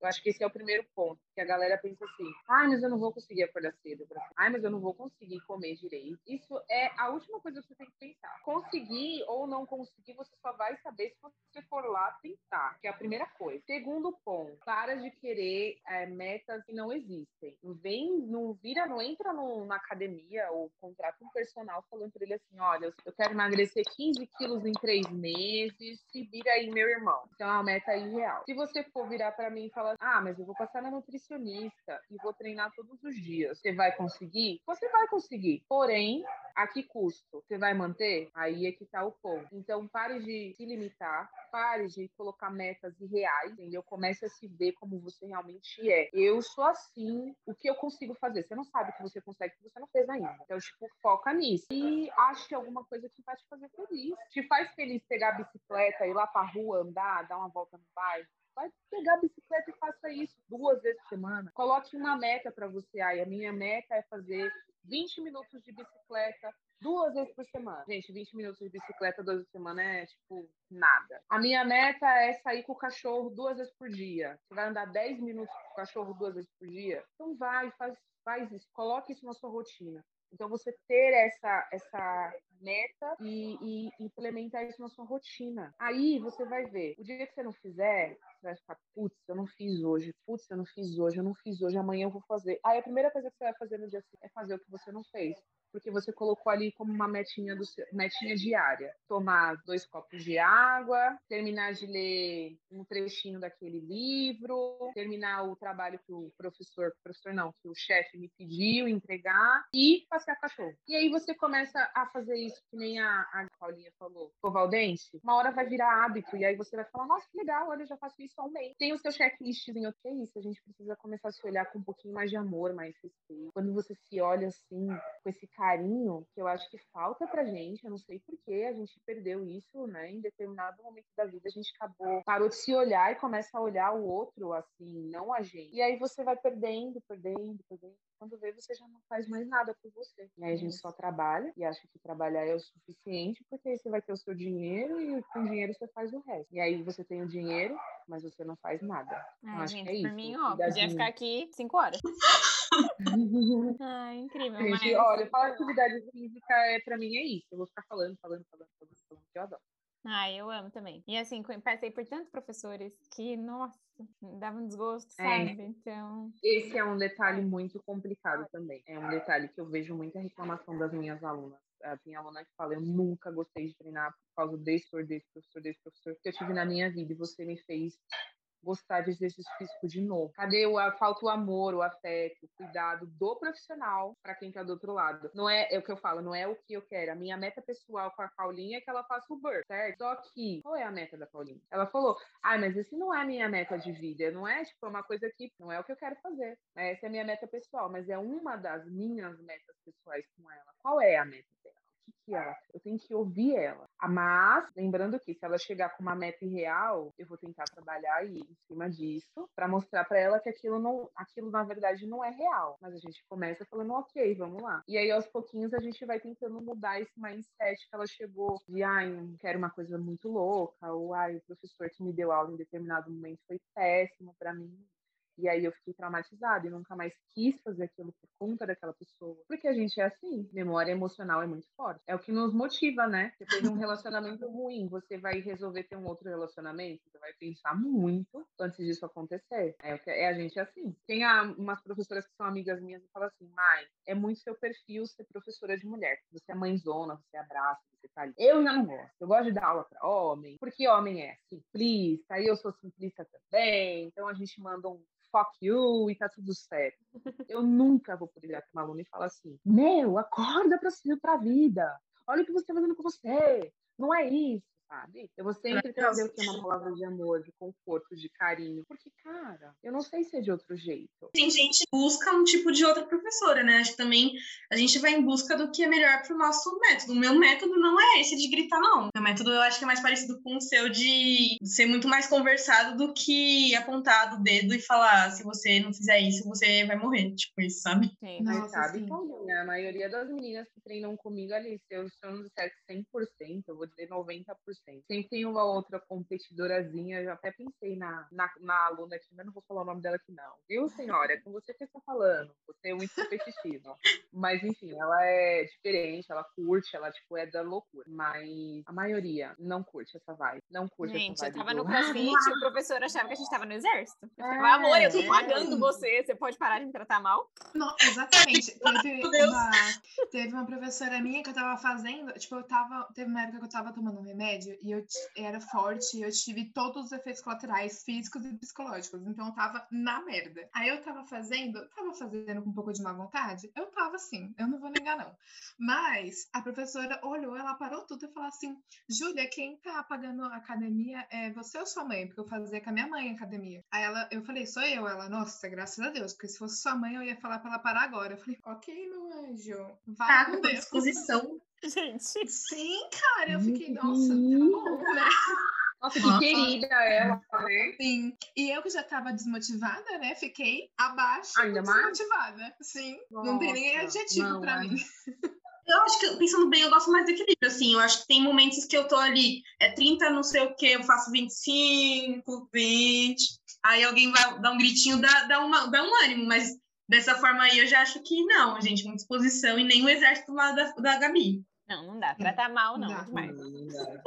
Eu acho que esse é o primeiro ponto, que a galera pensa assim: ai, mas eu não vou conseguir acordar cedo. Ai, mas eu não vou conseguir comer direito. Isso é a última coisa que você tem que pensar. Conseguir ou não conseguir, você só vai saber se você for lá tentar, que é a primeira coisa. Segundo ponto, para de querer é, metas que não existem. Vem, não vira, não entra na academia ou contrata um personal falando para ele assim: olha, eu quero emagrecer 15 quilos em três meses, se vira aí, meu irmão. Então é uma meta irreal. Se você for virar para mim e falar ah, mas eu vou passar na nutricionista e vou treinar todos os dias. Você vai conseguir? Você vai conseguir. Porém, a que custo? Você vai manter? Aí é que tá o ponto. Então, pare de se limitar, pare de colocar metas irreais, entendeu? Comece a se ver como você realmente é. Eu sou assim, o que eu consigo fazer? Você não sabe o que você consegue, que você não fez ainda. Então, tipo, foca nisso. E ache alguma coisa que vai te fazer feliz. Te faz feliz pegar a bicicleta, ir lá pra rua, andar, dar uma volta no bairro Vai pegar a bicicleta e faça isso duas vezes por semana. Coloque uma meta para você. Aí, a minha meta é fazer 20 minutos de bicicleta duas vezes por semana. Gente, 20 minutos de bicicleta duas vezes por semana é, tipo, nada. A minha meta é sair com o cachorro duas vezes por dia. Você vai andar 10 minutos com o cachorro duas vezes por dia? Então vai, faz, faz isso. Coloque isso na sua rotina. Então, você ter essa, essa meta e, e, implementar isso na sua rotina. Aí você vai ver. O dia que você não fizer, você vai ficar, putz, eu não fiz hoje, putz, eu não fiz hoje, eu não fiz hoje, amanhã eu vou fazer. Aí a primeira coisa que você vai fazer no dia seguinte é fazer o que você não fez porque você colocou ali como uma metinha, do, metinha diária. Tomar dois copos de água, terminar de ler um trechinho daquele livro, terminar o trabalho que o professor, professor não, que o chefe me pediu, entregar e passear cachorro. E aí você começa a fazer isso, que nem a, a Paulinha falou, covaldense, uma hora vai virar hábito, e aí você vai falar, nossa, que legal, olha, eu já faço isso há um mês. Tem o seu checklistzinho, que é isso, a gente precisa começar a se olhar com um pouquinho mais de amor, mais respeito. Quando você se olha assim, com esse carinho que eu acho que falta pra gente, eu não sei porquê, a gente perdeu isso, né? Em determinado momento da vida a gente acabou, parou de se olhar e começa a olhar o outro, assim, não a gente. E aí você vai perdendo, perdendo, perdendo. Quando vê, você já não faz mais nada por você. E aí a gente só trabalha e acha que trabalhar é o suficiente, porque aí você vai ter o seu dinheiro e com o dinheiro você faz o resto. E aí você tem o dinheiro, mas você não faz nada. É, gente, por isso. mim, ó, podia ficar aqui cinco horas. ah, incrível. Gente, mas... olha, falar de atividade física é, pra mim é isso. Eu vou ficar falando, falando, falando, falando, falando, que eu adoro. Ah, eu amo também. E assim, passei por tantos professores que, nossa, davam desgosto, É. sabe? Então, Esse é um detalhe muito complicado também. É um detalhe que eu vejo muita reclamação das minhas alunas. Ah, Tem aluna que fala, eu nunca gostei de treinar por causa desse professor, desse professor, desse professor que eu tive na minha vida e você me fez gostar de exercício físico de novo. Cadê o falta o amor, o afeto, o cuidado do profissional para quem tá do outro lado? Não é, é o que eu falo, não é o que eu quero. A minha meta pessoal com a Paulinha é que ela faça o burp, certo? Só que qual é a meta da Paulinha? Ela falou: "Ai, mas esse não é a minha meta de vida, não é tipo uma coisa que não é o que eu quero fazer. Essa é a minha meta pessoal, mas é uma das minhas metas pessoais com ela. Qual é a meta ela? Eu tenho que ouvir ela. Ah, Mas, lembrando que se ela chegar com uma meta irreal, eu vou tentar trabalhar aí em cima disso para mostrar para ela que aquilo não, aquilo na verdade não é real. Mas a gente começa falando, ok, vamos lá. E aí aos pouquinhos a gente vai tentando mudar esse mindset que ela chegou de, ai, eu quero uma coisa muito louca, ou ai, o professor que me deu aula em determinado momento foi péssimo para mim. E aí eu fiquei traumatizada e nunca mais quis fazer aquilo por conta daquela pessoa. Porque a gente é assim, memória emocional é muito forte. É o que nos motiva, né? Você teve um relacionamento ruim, você vai resolver ter um outro relacionamento, você vai pensar muito antes disso acontecer. É, é a gente é assim. Tem a- umas professoras que são amigas minhas e falam assim, mãe, é muito seu perfil ser professora de mulher. Você é mãezona, você abraça, você tá ali. Eu não gosto. Eu gosto de dar aula para homem, porque homem é simplista, e eu sou simplista também. Então a gente manda um fuck you e tá tudo certo. Eu nunca vou poder virar pra uma aluna e falar assim: Meu, acorda pra, pra vida. Olha o que você tá fazendo com você. Não é isso, sabe? Eu vou sempre trazer o que é uma palavra de amor, de conforto, de carinho. Porque, cara, eu não sei se é de outro jeito. Tem gente que busca um tipo de outra professora, né? Acho que também a gente vai em busca do que é melhor pro nosso método. O meu método não é esse de gritar, não. Meu método eu acho que é mais parecido com o seu de ser muito mais conversado do que apontar o dedo e falar se você não fizer isso, você vai morrer. Tipo isso, sabe? Mas Nossa, sabe, sim. Paulinha, a maioria das meninas que treinam comigo ali, se eu, se eu não disser que 100%, eu vou dizer 90%. Sempre tem uma outra competidorazinha, eu já até pensei na, na, na aluna aqui, mas não vou falar o nome dela aqui não. Viu, senhora? É com você que está falando. Você é muito competitiva. mas, enfim, ela é diferente, ela curte, ela, tipo, é da loucura. Mas a maioria não curte essa vibe. Não curte gente, essa eu vibe tava do- no crossfit e o professor achava que a gente tava no exército. Eu É, amor, eu tô é. pagando você, você pode parar de me tratar mal? Não, exatamente. Teve uma, teve uma professora minha que eu tava fazendo, tipo, eu tava, teve uma época que eu tava tomando um remédio e eu era forte e eu tive todos os efeitos colaterais físicos e psicológicos, então eu tava na merda. Aí eu tava fazendo, tava fazendo com um pouco de má vontade? Eu tava sim, eu não vou negar não. Mas a professora olhou, ela parou tudo e falou assim: Júlia, quem tá pagando a academia é você ou sua mãe? Porque eu fazia com a minha mãe a academia. Aí ela, eu falei, sou eu. Ela, nossa, graças a Deus, porque se fosse sua mãe, eu ia falar pra ela parar agora. Eu falei, ok, meu anjo, vai Tá, com com Deus. disposição. Gente, Sim, cara, eu fiquei, nossa, tá bom, né? Nossa, que Nossa. querida ela, né? Sim. E eu que já tava desmotivada, né? Fiquei abaixo Ainda de mais? desmotivada. Sim. não tem nem Nossa, adjetivo não, pra é. mim. Eu acho que, pensando bem, eu gosto mais do equilíbrio, assim. Eu acho que tem momentos que eu tô ali, é 30, não sei o quê, eu faço 25, 20. Aí alguém vai dar um gritinho, dá, dá, uma, dá um ânimo, mas dessa forma aí eu já acho que não, gente, muita disposição e nem o exército lá da, da Gabi. Não, não dá. Tratar mal, não, Não é demais. Não dá,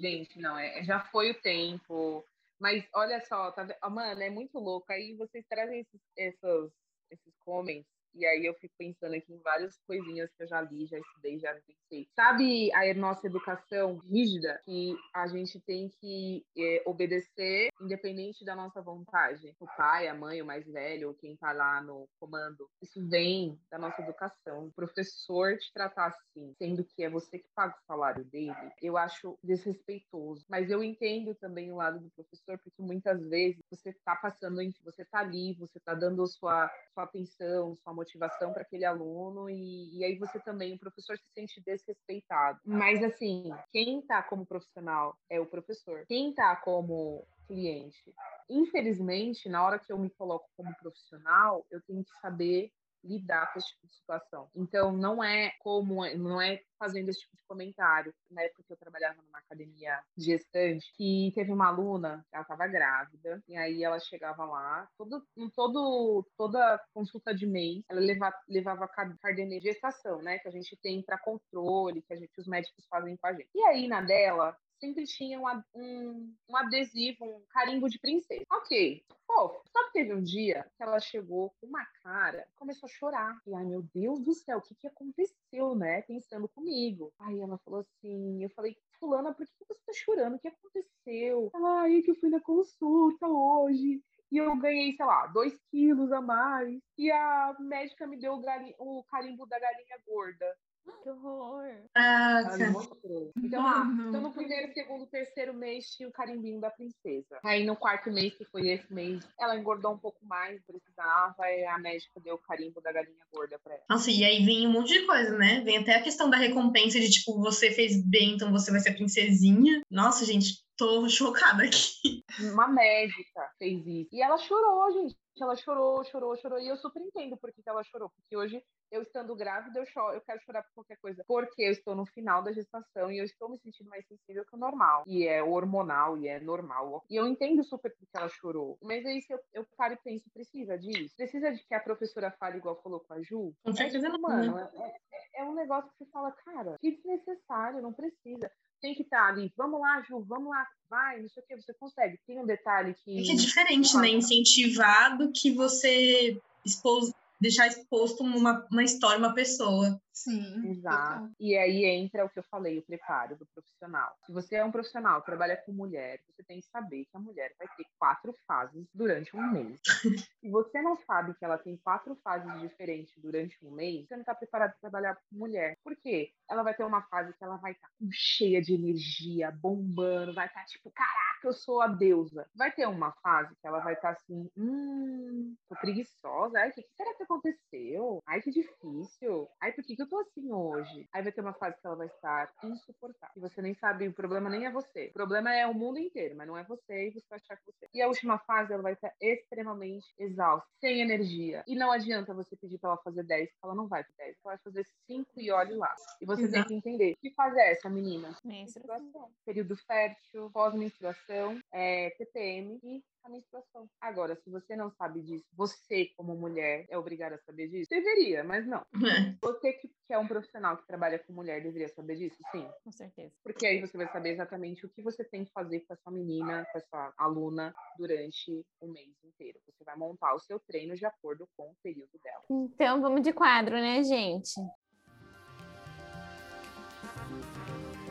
gente. Não, é, já foi o tempo. Mas olha só, tá, mano, é muito louco. Aí vocês trazem esses, esses, esses comments, e aí eu fico pensando aqui em várias coisinhas que eu já li, já estudei, já pensei. Sabe a nossa educação rígida, que a gente tem que é, obedecer independente da nossa vontade? O pai, a mãe, o mais velho, ou quem tá lá no comando. Isso vem da nossa educação. O professor te tratar assim, sendo que é você que paga o salário dele, eu acho desrespeitoso. Mas eu entendo também o lado do professor, porque muitas vezes você tá passando, você tá ali, você tá dando sua, sua atenção, sua motivação para aquele aluno, e, e aí você também, o professor se sente desrespeitado. Mas assim, quem tá como profissional é o professor. Quem tá como cliente. Infelizmente, na hora que eu me coloco como profissional, eu tenho que saber lidar com esse tipo de situação. Então, não é como, não é fazendo esse tipo de comentário. Na época que eu trabalhava numa academia gestante, que teve uma aluna, ela estava grávida, e aí ela chegava lá, todo, todo, toda consulta de mês, ela levava, levava cardenê de gestação, né, que a gente tem para controle, que a gente, os médicos fazem com a gente. E aí, na dela, sempre tinha um, um, um, adesivo, um carimbo de princesa. Ok. Pô, só que teve um dia que ela chegou com uma cara, começou a chorar. E ai, meu Deus do céu, o que, que aconteceu, né? Pensando comigo. Aí ela falou assim, eu falei, fulana, por que você tá chorando? O que aconteceu? Ai, é que eu fui na consulta hoje e eu ganhei, sei lá, dois quilos a mais. E a médica me deu o, o carimbo da galinha gorda. Que horror! Ah, então, ah, então, no primeiro, segundo, terceiro mês tinha o carimbinho da princesa. Aí no quarto mês, que foi esse mês, ela engordou um pouco mais, precisava, e a médica deu o carimbo da galinha gorda pra ela. Nossa, e aí vem um monte de coisa, né? Vem até a questão da recompensa de tipo, você fez bem, então você vai ser a princesinha. Nossa, gente, tô chocada aqui. Uma médica fez isso. E ela chorou, gente. Ela chorou, chorou, chorou. E eu super entendo por que ela chorou. Porque hoje eu estando grávida, eu, choro, eu quero chorar por qualquer coisa, porque eu estou no final da gestação e eu estou me sentindo mais sensível que o normal. E é hormonal, e é normal. E eu entendo super porque ela chorou. Mas é isso que eu, eu paro e penso, precisa disso? Precisa de que a professora fale igual falou com a Ju? Com certeza é, não. Mano, né? é, é, é um negócio que você fala, cara, que desnecessário, não precisa tem que estar tá ali, vamos lá, Ju, vamos lá, vai, não sei o que, você consegue. Tem um detalhe que. É que é diferente, né? Incentivado que você expôs deixar exposto uma, uma história, uma pessoa. Sim. Exato. E aí entra o que eu falei, o preparo do profissional. Se você é um profissional, trabalha com mulher, você tem que saber que a mulher vai ter quatro fases durante um mês. Se você não sabe que ela tem quatro fases diferentes durante um mês, você não está preparado para trabalhar com mulher. Por quê? Ela vai ter uma fase que ela vai estar tá cheia de energia, bombando, vai estar tá, tipo, caraca, eu sou a deusa. Vai ter uma fase que ela vai estar tá, assim, hum, tô preguiçosa. Ai, o que, que será que aconteceu? Ai, que difícil. Ai, por que, que eu tô assim hoje? Aí vai ter uma fase que ela vai estar insuportável. E você nem sabe, o problema nem é você. O problema é o mundo inteiro, mas não é você e você vai achar que você. E a última fase, ela vai estar extremamente exausta, sem energia. E não adianta você pedir pra ela fazer 10, porque ela não vai fazer 10. Ela vai fazer 5 e olhe lá. E você Exato. tem que entender. Que fase é essa, menina? Menstruação. Período fértil, pós-menstruação, é, TPM e a menstruação. Agora, se você não sabe disso, você, como mulher, é obrigada a saber disso? Deveria, mas não. É. Você que, que é um profissional que trabalha com mulher deveria saber disso? Sim. Com certeza. Porque aí você vai saber exatamente o que você tem que fazer com essa menina, com essa aluna, durante o mês inteiro. Você vai montar o seu treino de acordo com o período dela. Então, vamos de quadro, né, gente?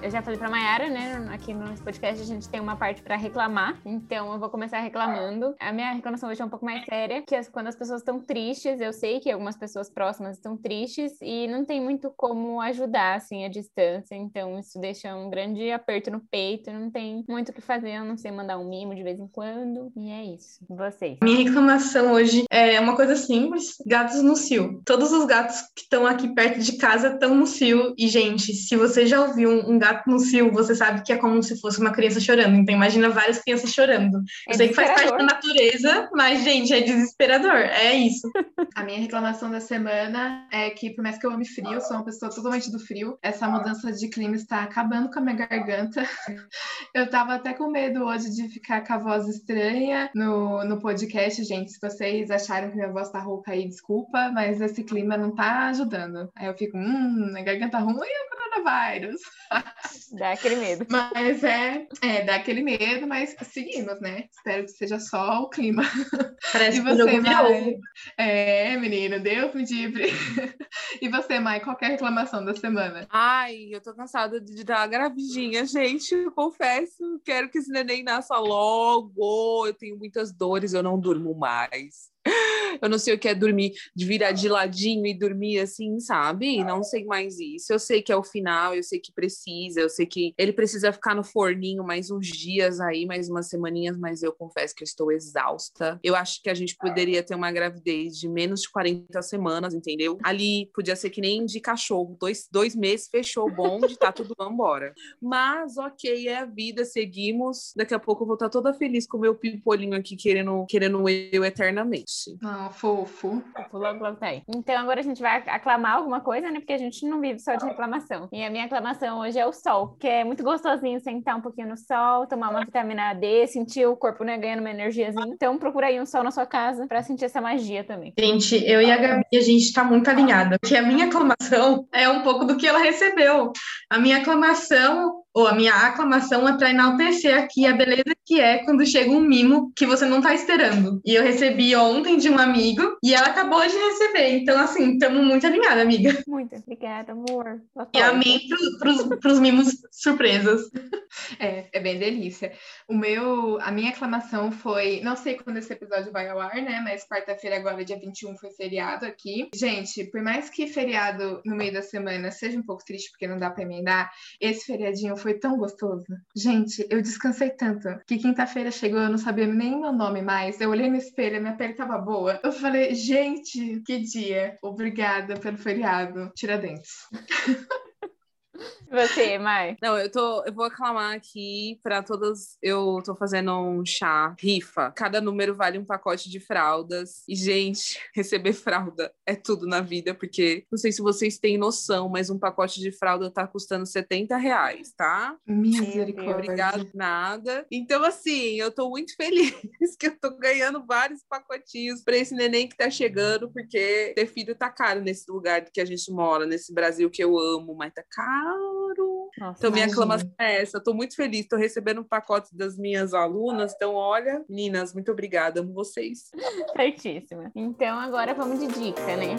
Eu já falei para Mayara, né? Aqui no podcast a gente tem uma parte para reclamar, então eu vou começar reclamando. A minha reclamação hoje é um pouco mais séria, que quando as pessoas estão tristes, eu sei que algumas pessoas próximas estão tristes e não tem muito como ajudar assim à distância, então isso deixa um grande aperto no peito, não tem muito o que fazer, eu não sei mandar um mimo de vez em quando, e é isso. Vocês. Minha reclamação hoje é uma coisa simples, gatos no cio. Todos os gatos que estão aqui perto de casa estão no cio e gente, se você já ouviu um gato gato no cio, você sabe que é como se fosse uma criança chorando. Então imagina várias crianças chorando. Eu é sei que faz parte da natureza, mas, gente, é desesperador. É isso. A minha reclamação da semana é que, por mais que eu ame frio, eu sou uma pessoa totalmente do frio, essa mudança de clima está acabando com a minha garganta. Eu tava até com medo hoje de ficar com a voz estranha no, no podcast, gente. Se vocês acharam que minha voz tá rouca aí, desculpa, mas esse clima não tá ajudando. Aí eu fico, hum, minha garganta ruim, coronavírus. Dá aquele medo. Mas é, é, dá aquele medo, mas seguimos, né? Espero que seja só o clima. Parece e você, Mai? É, menina, Deus me livre. E você, Mai, qual é a reclamação da semana? Ai, eu tô cansada de dar gravidinha, gente. Eu confesso, quero que esse neném nasça logo. Eu tenho muitas dores, eu não durmo mais. Eu não sei o que é dormir, de virar de ladinho e dormir assim, sabe? Não sei mais isso. Eu sei que é o final, eu sei que precisa, eu sei que ele precisa ficar no forninho mais uns dias aí, mais umas semaninhas, mas eu confesso que eu estou exausta. Eu acho que a gente poderia ter uma gravidez de menos de 40 semanas, entendeu? Ali podia ser que nem de cachorro, dois, dois meses, fechou o bonde, tá tudo, vambora. Mas ok, é a vida, seguimos. Daqui a pouco eu vou estar toda feliz com o meu pipolinho aqui querendo, querendo eu eternamente. Não, Fofo. Fofo, logo, logo tá aí. Então agora a gente vai aclamar alguma coisa, né? Porque a gente não vive só de reclamação. E a minha aclamação hoje é o sol, que é muito gostosinho sentar um pouquinho no sol, tomar uma vitamina D, sentir o corpo, né, ganhando uma energiazinha. Então procura aí um sol na sua casa para sentir essa magia também. Gente, eu e a Gabi, a gente tá muito alinhada, porque a minha aclamação é um pouco do que ela recebeu. A minha aclamação ou a minha aclamação é para enaltecer aqui a beleza que é quando chega um mimo que você não tá esperando. E eu recebi ontem de um amigo e ela acabou de receber. Então, assim, estamos muito alinhadas, amiga. Muito obrigada, amor. E amém pro, pros, pros mimos surpresas. É, é bem delícia. O meu, a minha aclamação foi, não sei quando esse episódio vai ao ar, né? Mas quarta-feira, agora, dia 21, foi feriado aqui. Gente, por mais que feriado no meio da semana seja um pouco triste porque não dá para emendar, esse feriadinho foi foi tão gostoso. Gente, eu descansei tanto que quinta-feira chegou, eu não sabia nem meu nome mais. Eu olhei no espelho, minha pele tava boa. Eu falei, gente, que dia. Obrigada pelo feriado. Tiradentes. Você, Mai? Não, eu tô, eu vou aclamar aqui para todas. Eu tô fazendo um chá, rifa. Cada número vale um pacote de fraldas. E, gente, receber fralda é tudo na vida, porque não sei se vocês têm noção, mas um pacote de fralda tá custando 70 reais, tá? Misericórdia. Obrigado, nada. Então, assim, eu tô muito feliz que eu tô ganhando vários pacotinhos para esse neném que tá chegando, porque ter filho tá caro nesse lugar que a gente mora, nesse Brasil que eu amo, mas tá caro nossa, então, minha aclamação é essa. Estou muito feliz, estou recebendo um pacote das minhas alunas. Então, olha, meninas, muito obrigada, amo vocês. Certíssima. Então, agora vamos de dica, né?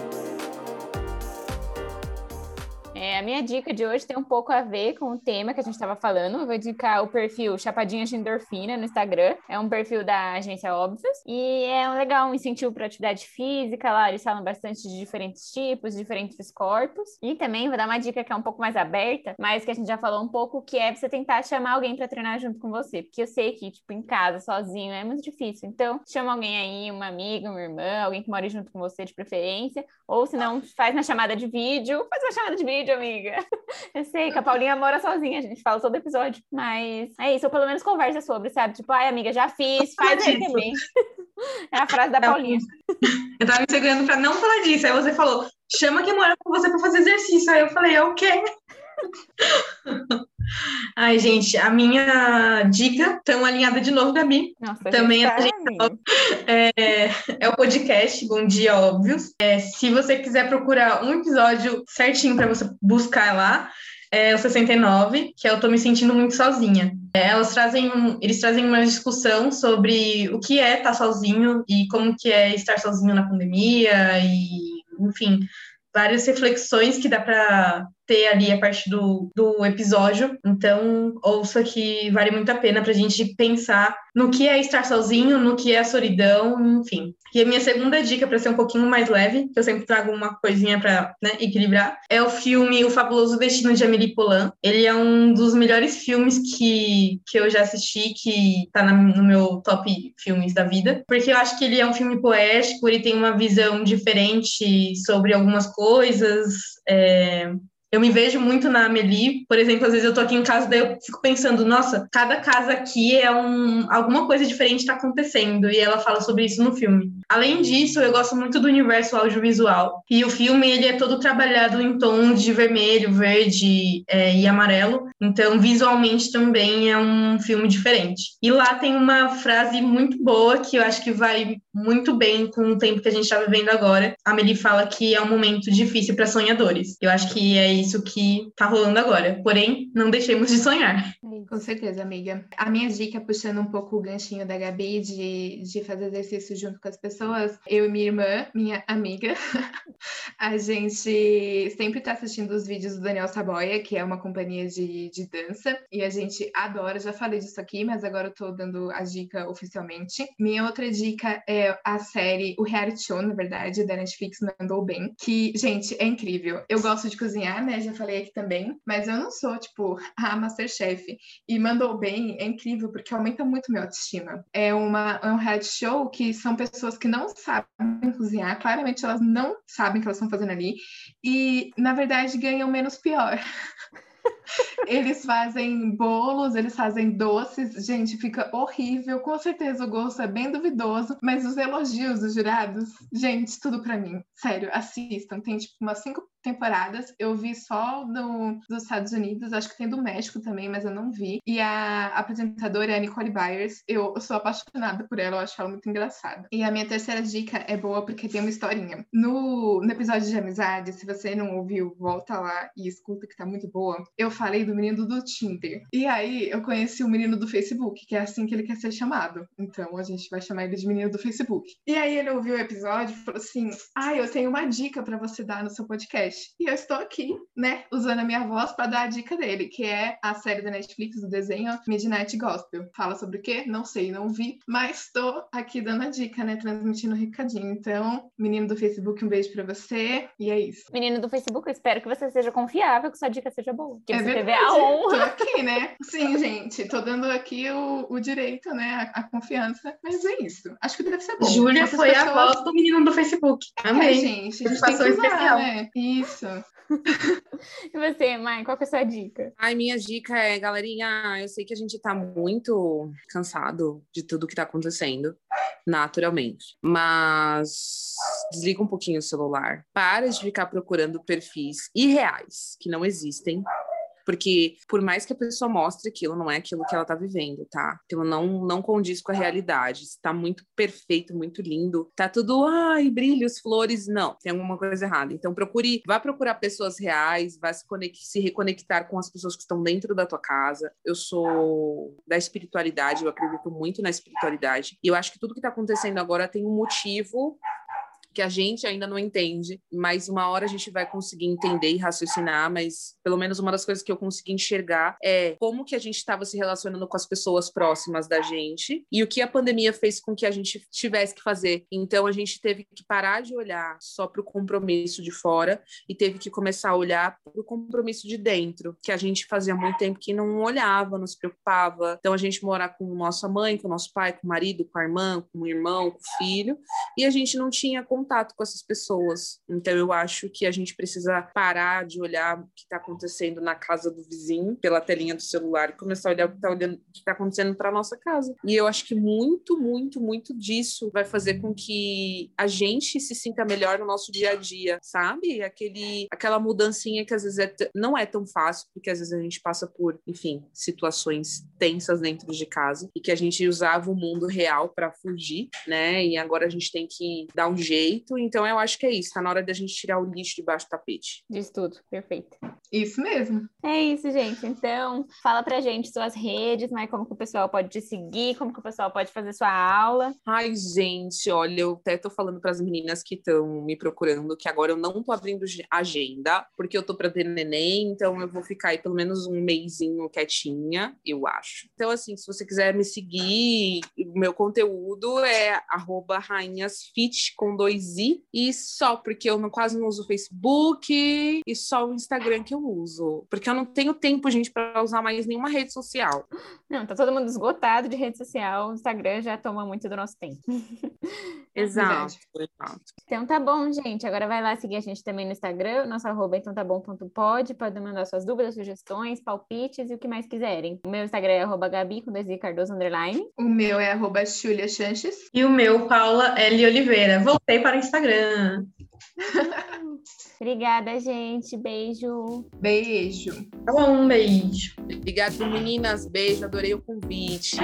É, a minha dica de hoje tem um pouco a ver com o tema que a gente estava falando. Eu vou indicar o perfil Chapadinhas de Endorfina no Instagram. É um perfil da agência Óbvios. E é um legal um incentivo para atividade física. Lá eles falam bastante de diferentes tipos, diferentes corpos. E também vou dar uma dica que é um pouco mais aberta, mas que a gente já falou um pouco, que é você tentar chamar alguém para treinar junto com você. Porque eu sei que, tipo, em casa, sozinho, é muito difícil. Então, chama alguém aí, uma amiga, uma irmã, alguém que mora junto com você de preferência. Ou se não, faz uma chamada de vídeo. Faz uma chamada de vídeo vídeo, amiga. Eu sei que a Paulinha mora sozinha, a gente fala todo episódio. Mas é isso, ou pelo menos conversa sobre, sabe? Tipo, ai, amiga, já fiz, faz aí também. É a frase da Paulinha. Eu tava me segurando pra não falar disso. Aí você falou, chama quem mora com você pra fazer exercício. Aí eu falei, é o quê? Ai, gente, a minha dica, tão alinhada de novo, Gabi. Nossa, Também tá, é, é, é, o podcast Bom Dia Óbvios. É, se você quiser procurar um episódio certinho para você buscar lá, é o 69, que é eu tô me sentindo muito sozinha. É, elas trazem um, eles trazem uma discussão sobre o que é estar sozinho e como que é estar sozinho na pandemia e, enfim, várias reflexões que dá para ter ali a partir do, do episódio. Então, ouça que vale muito a pena para a gente pensar no que é estar sozinho, no que é a solidão, enfim. E a minha segunda dica, para ser um pouquinho mais leve, que eu sempre trago uma coisinha para né, equilibrar, é o filme O Fabuloso Destino de Amélie Poulain. Ele é um dos melhores filmes que, que eu já assisti, que está no meu top filmes da vida, porque eu acho que ele é um filme poético, ele tem uma visão diferente sobre algumas coisas. É, eu me vejo muito na Amelie, por exemplo, às vezes eu tô aqui em casa, daí eu fico pensando, nossa, cada casa aqui é um alguma coisa diferente está acontecendo, e ela fala sobre isso no filme. Além disso, eu gosto muito do universo audiovisual, e o filme ele é todo trabalhado em tons de vermelho, verde é, e amarelo, então visualmente também é um filme diferente. E lá tem uma frase muito boa que eu acho que vai muito bem com o tempo que a gente está vivendo agora. A Amelie fala que é um momento difícil para sonhadores. Eu acho que é isso que tá rolando agora. Porém, não deixemos de sonhar. Com certeza, amiga. A minha dica, puxando um pouco o ganchinho da Gabi de, de fazer exercício junto com as pessoas, eu e minha irmã, minha amiga, a gente sempre tá assistindo os vídeos do Daniel Saboia, que é uma companhia de, de dança, e a gente adora, já falei disso aqui, mas agora eu tô dando a dica oficialmente. Minha outra dica é a série, o reality show, na verdade, da Netflix Mandou Bem, que, gente, é incrível. Eu gosto de cozinhar, né? Já falei aqui também, mas eu não sou, tipo, a Masterchef. E Mandou Bem é incrível porque aumenta muito minha autoestima. É, uma, é um reality show que são pessoas que não sabem cozinhar, claramente elas não sabem o que elas estão fazendo ali, e na verdade ganham menos pior. eles fazem bolos, eles fazem doces. Gente, fica horrível. Com certeza o gosto é bem duvidoso, mas os elogios dos jurados, gente, tudo para mim. Sério, assistam. Tem tipo umas cinco temporadas. Eu vi só do, dos Estados Unidos, acho que tem do México também, mas eu não vi. E a apresentadora é a Nicole Byers. Eu, sou apaixonada por ela, eu acho ela muito engraçada. E a minha terceira dica é boa porque tem uma historinha. No, no episódio de amizade, se você não ouviu, volta lá e escuta que tá muito boa. Eu falei do menino do Tinder. E aí eu conheci o menino do Facebook, que é assim que ele quer ser chamado. Então a gente vai chamar ele de menino do Facebook. E aí ele ouviu o episódio e falou assim: Ah, eu tenho uma dica para você dar no seu podcast. E eu estou aqui, né, usando a minha voz para dar a dica dele, que é a série da Netflix do desenho Midnight Gospel. Fala sobre o quê? Não sei, não vi, mas estou aqui dando a dica, né, transmitindo o um recadinho. Então, menino do Facebook, um beijo para você. E é isso. Menino do Facebook, eu espero que você seja confiável, que sua dica seja boa. Que é verdade. teve a honra. Tô aqui, né? Sim, gente, tô dando aqui o, o direito, né, a, a, confiança. Mas é isso. Acho que deve ser bom. Júlia foi pessoas... a voz do menino do Facebook. Amei. É, gente, a gente passou especial. Né? Isso. e você, Mai, qual que é a sua dica? Ai, minha dica é, galerinha, eu sei que a gente tá muito cansado de tudo que tá acontecendo, naturalmente. Mas desliga um pouquinho o celular. Para de ficar procurando perfis irreais que não existem porque por mais que a pessoa mostre aquilo, não é aquilo que ela tá vivendo, tá? Aquilo não, não condiz com a realidade. Está muito perfeito, muito lindo. Tá tudo, ai, brilhos, flores. Não, tem alguma coisa errada. Então procure, vá procurar pessoas reais, vá se, se reconectar com as pessoas que estão dentro da tua casa. Eu sou da espiritualidade, eu acredito muito na espiritualidade. E eu acho que tudo que tá acontecendo agora tem um motivo que a gente ainda não entende, mas uma hora a gente vai conseguir entender e raciocinar, mas pelo menos uma das coisas que eu consegui enxergar é como que a gente estava se relacionando com as pessoas próximas da gente e o que a pandemia fez com que a gente tivesse que fazer. Então a gente teve que parar de olhar só para o compromisso de fora e teve que começar a olhar para o compromisso de dentro, que a gente fazia muito tempo que não olhava, não se preocupava. Então a gente morar com nossa mãe, com nosso pai, com o marido, com a irmã, com o irmão, com o filho, e a gente não tinha contato contato com essas pessoas. Então eu acho que a gente precisa parar de olhar o que está acontecendo na casa do vizinho pela telinha do celular e começar a olhar o que está tá acontecendo para nossa casa. E eu acho que muito, muito, muito disso vai fazer com que a gente se sinta melhor no nosso dia a dia, sabe? Aquele, aquela mudancinha que às vezes é não é tão fácil, porque às vezes a gente passa por, enfim, situações tensas dentro de casa e que a gente usava o mundo real para fugir, né? E agora a gente tem que dar um jeito jeito. Então eu acho que é isso. Tá na hora da gente tirar o lixo debaixo do tapete. Diz tudo. Perfeito. Isso mesmo. É isso, gente. Então, fala pra gente suas redes, mas como que o pessoal pode te seguir, como que o pessoal pode fazer sua aula. Ai, gente, olha, eu até tô falando para as meninas que estão me procurando que agora eu não tô abrindo agenda, porque eu tô para ter neném, então eu vou ficar aí pelo menos um mêsinho quietinha, eu acho. Então, assim, se você quiser me seguir, o meu conteúdo é rainhasfit com dois e só porque eu não, quase não uso o Facebook e só o Instagram que eu uso. Porque eu não tenho tempo, gente, para usar mais nenhuma rede social. Não, tá todo mundo esgotado de rede social. O Instagram já toma muito do nosso tempo. exato, exato. Então tá bom, gente. Agora vai lá seguir a gente também no Instagram, nosso arroba então tá bom.pod. Pode mandar suas dúvidas, sugestões, palpites e o que mais quiserem. O meu Instagram é arroba Gabi com dois Cardoso underline. O meu é arroba Xulia Chanches. E o meu, Paula L. Oliveira. Voltei para o Instagram. Obrigada, gente. Beijo. Beijo. Tá bom, um beijo. Obrigada, meninas. Beijo. Adorei o convite.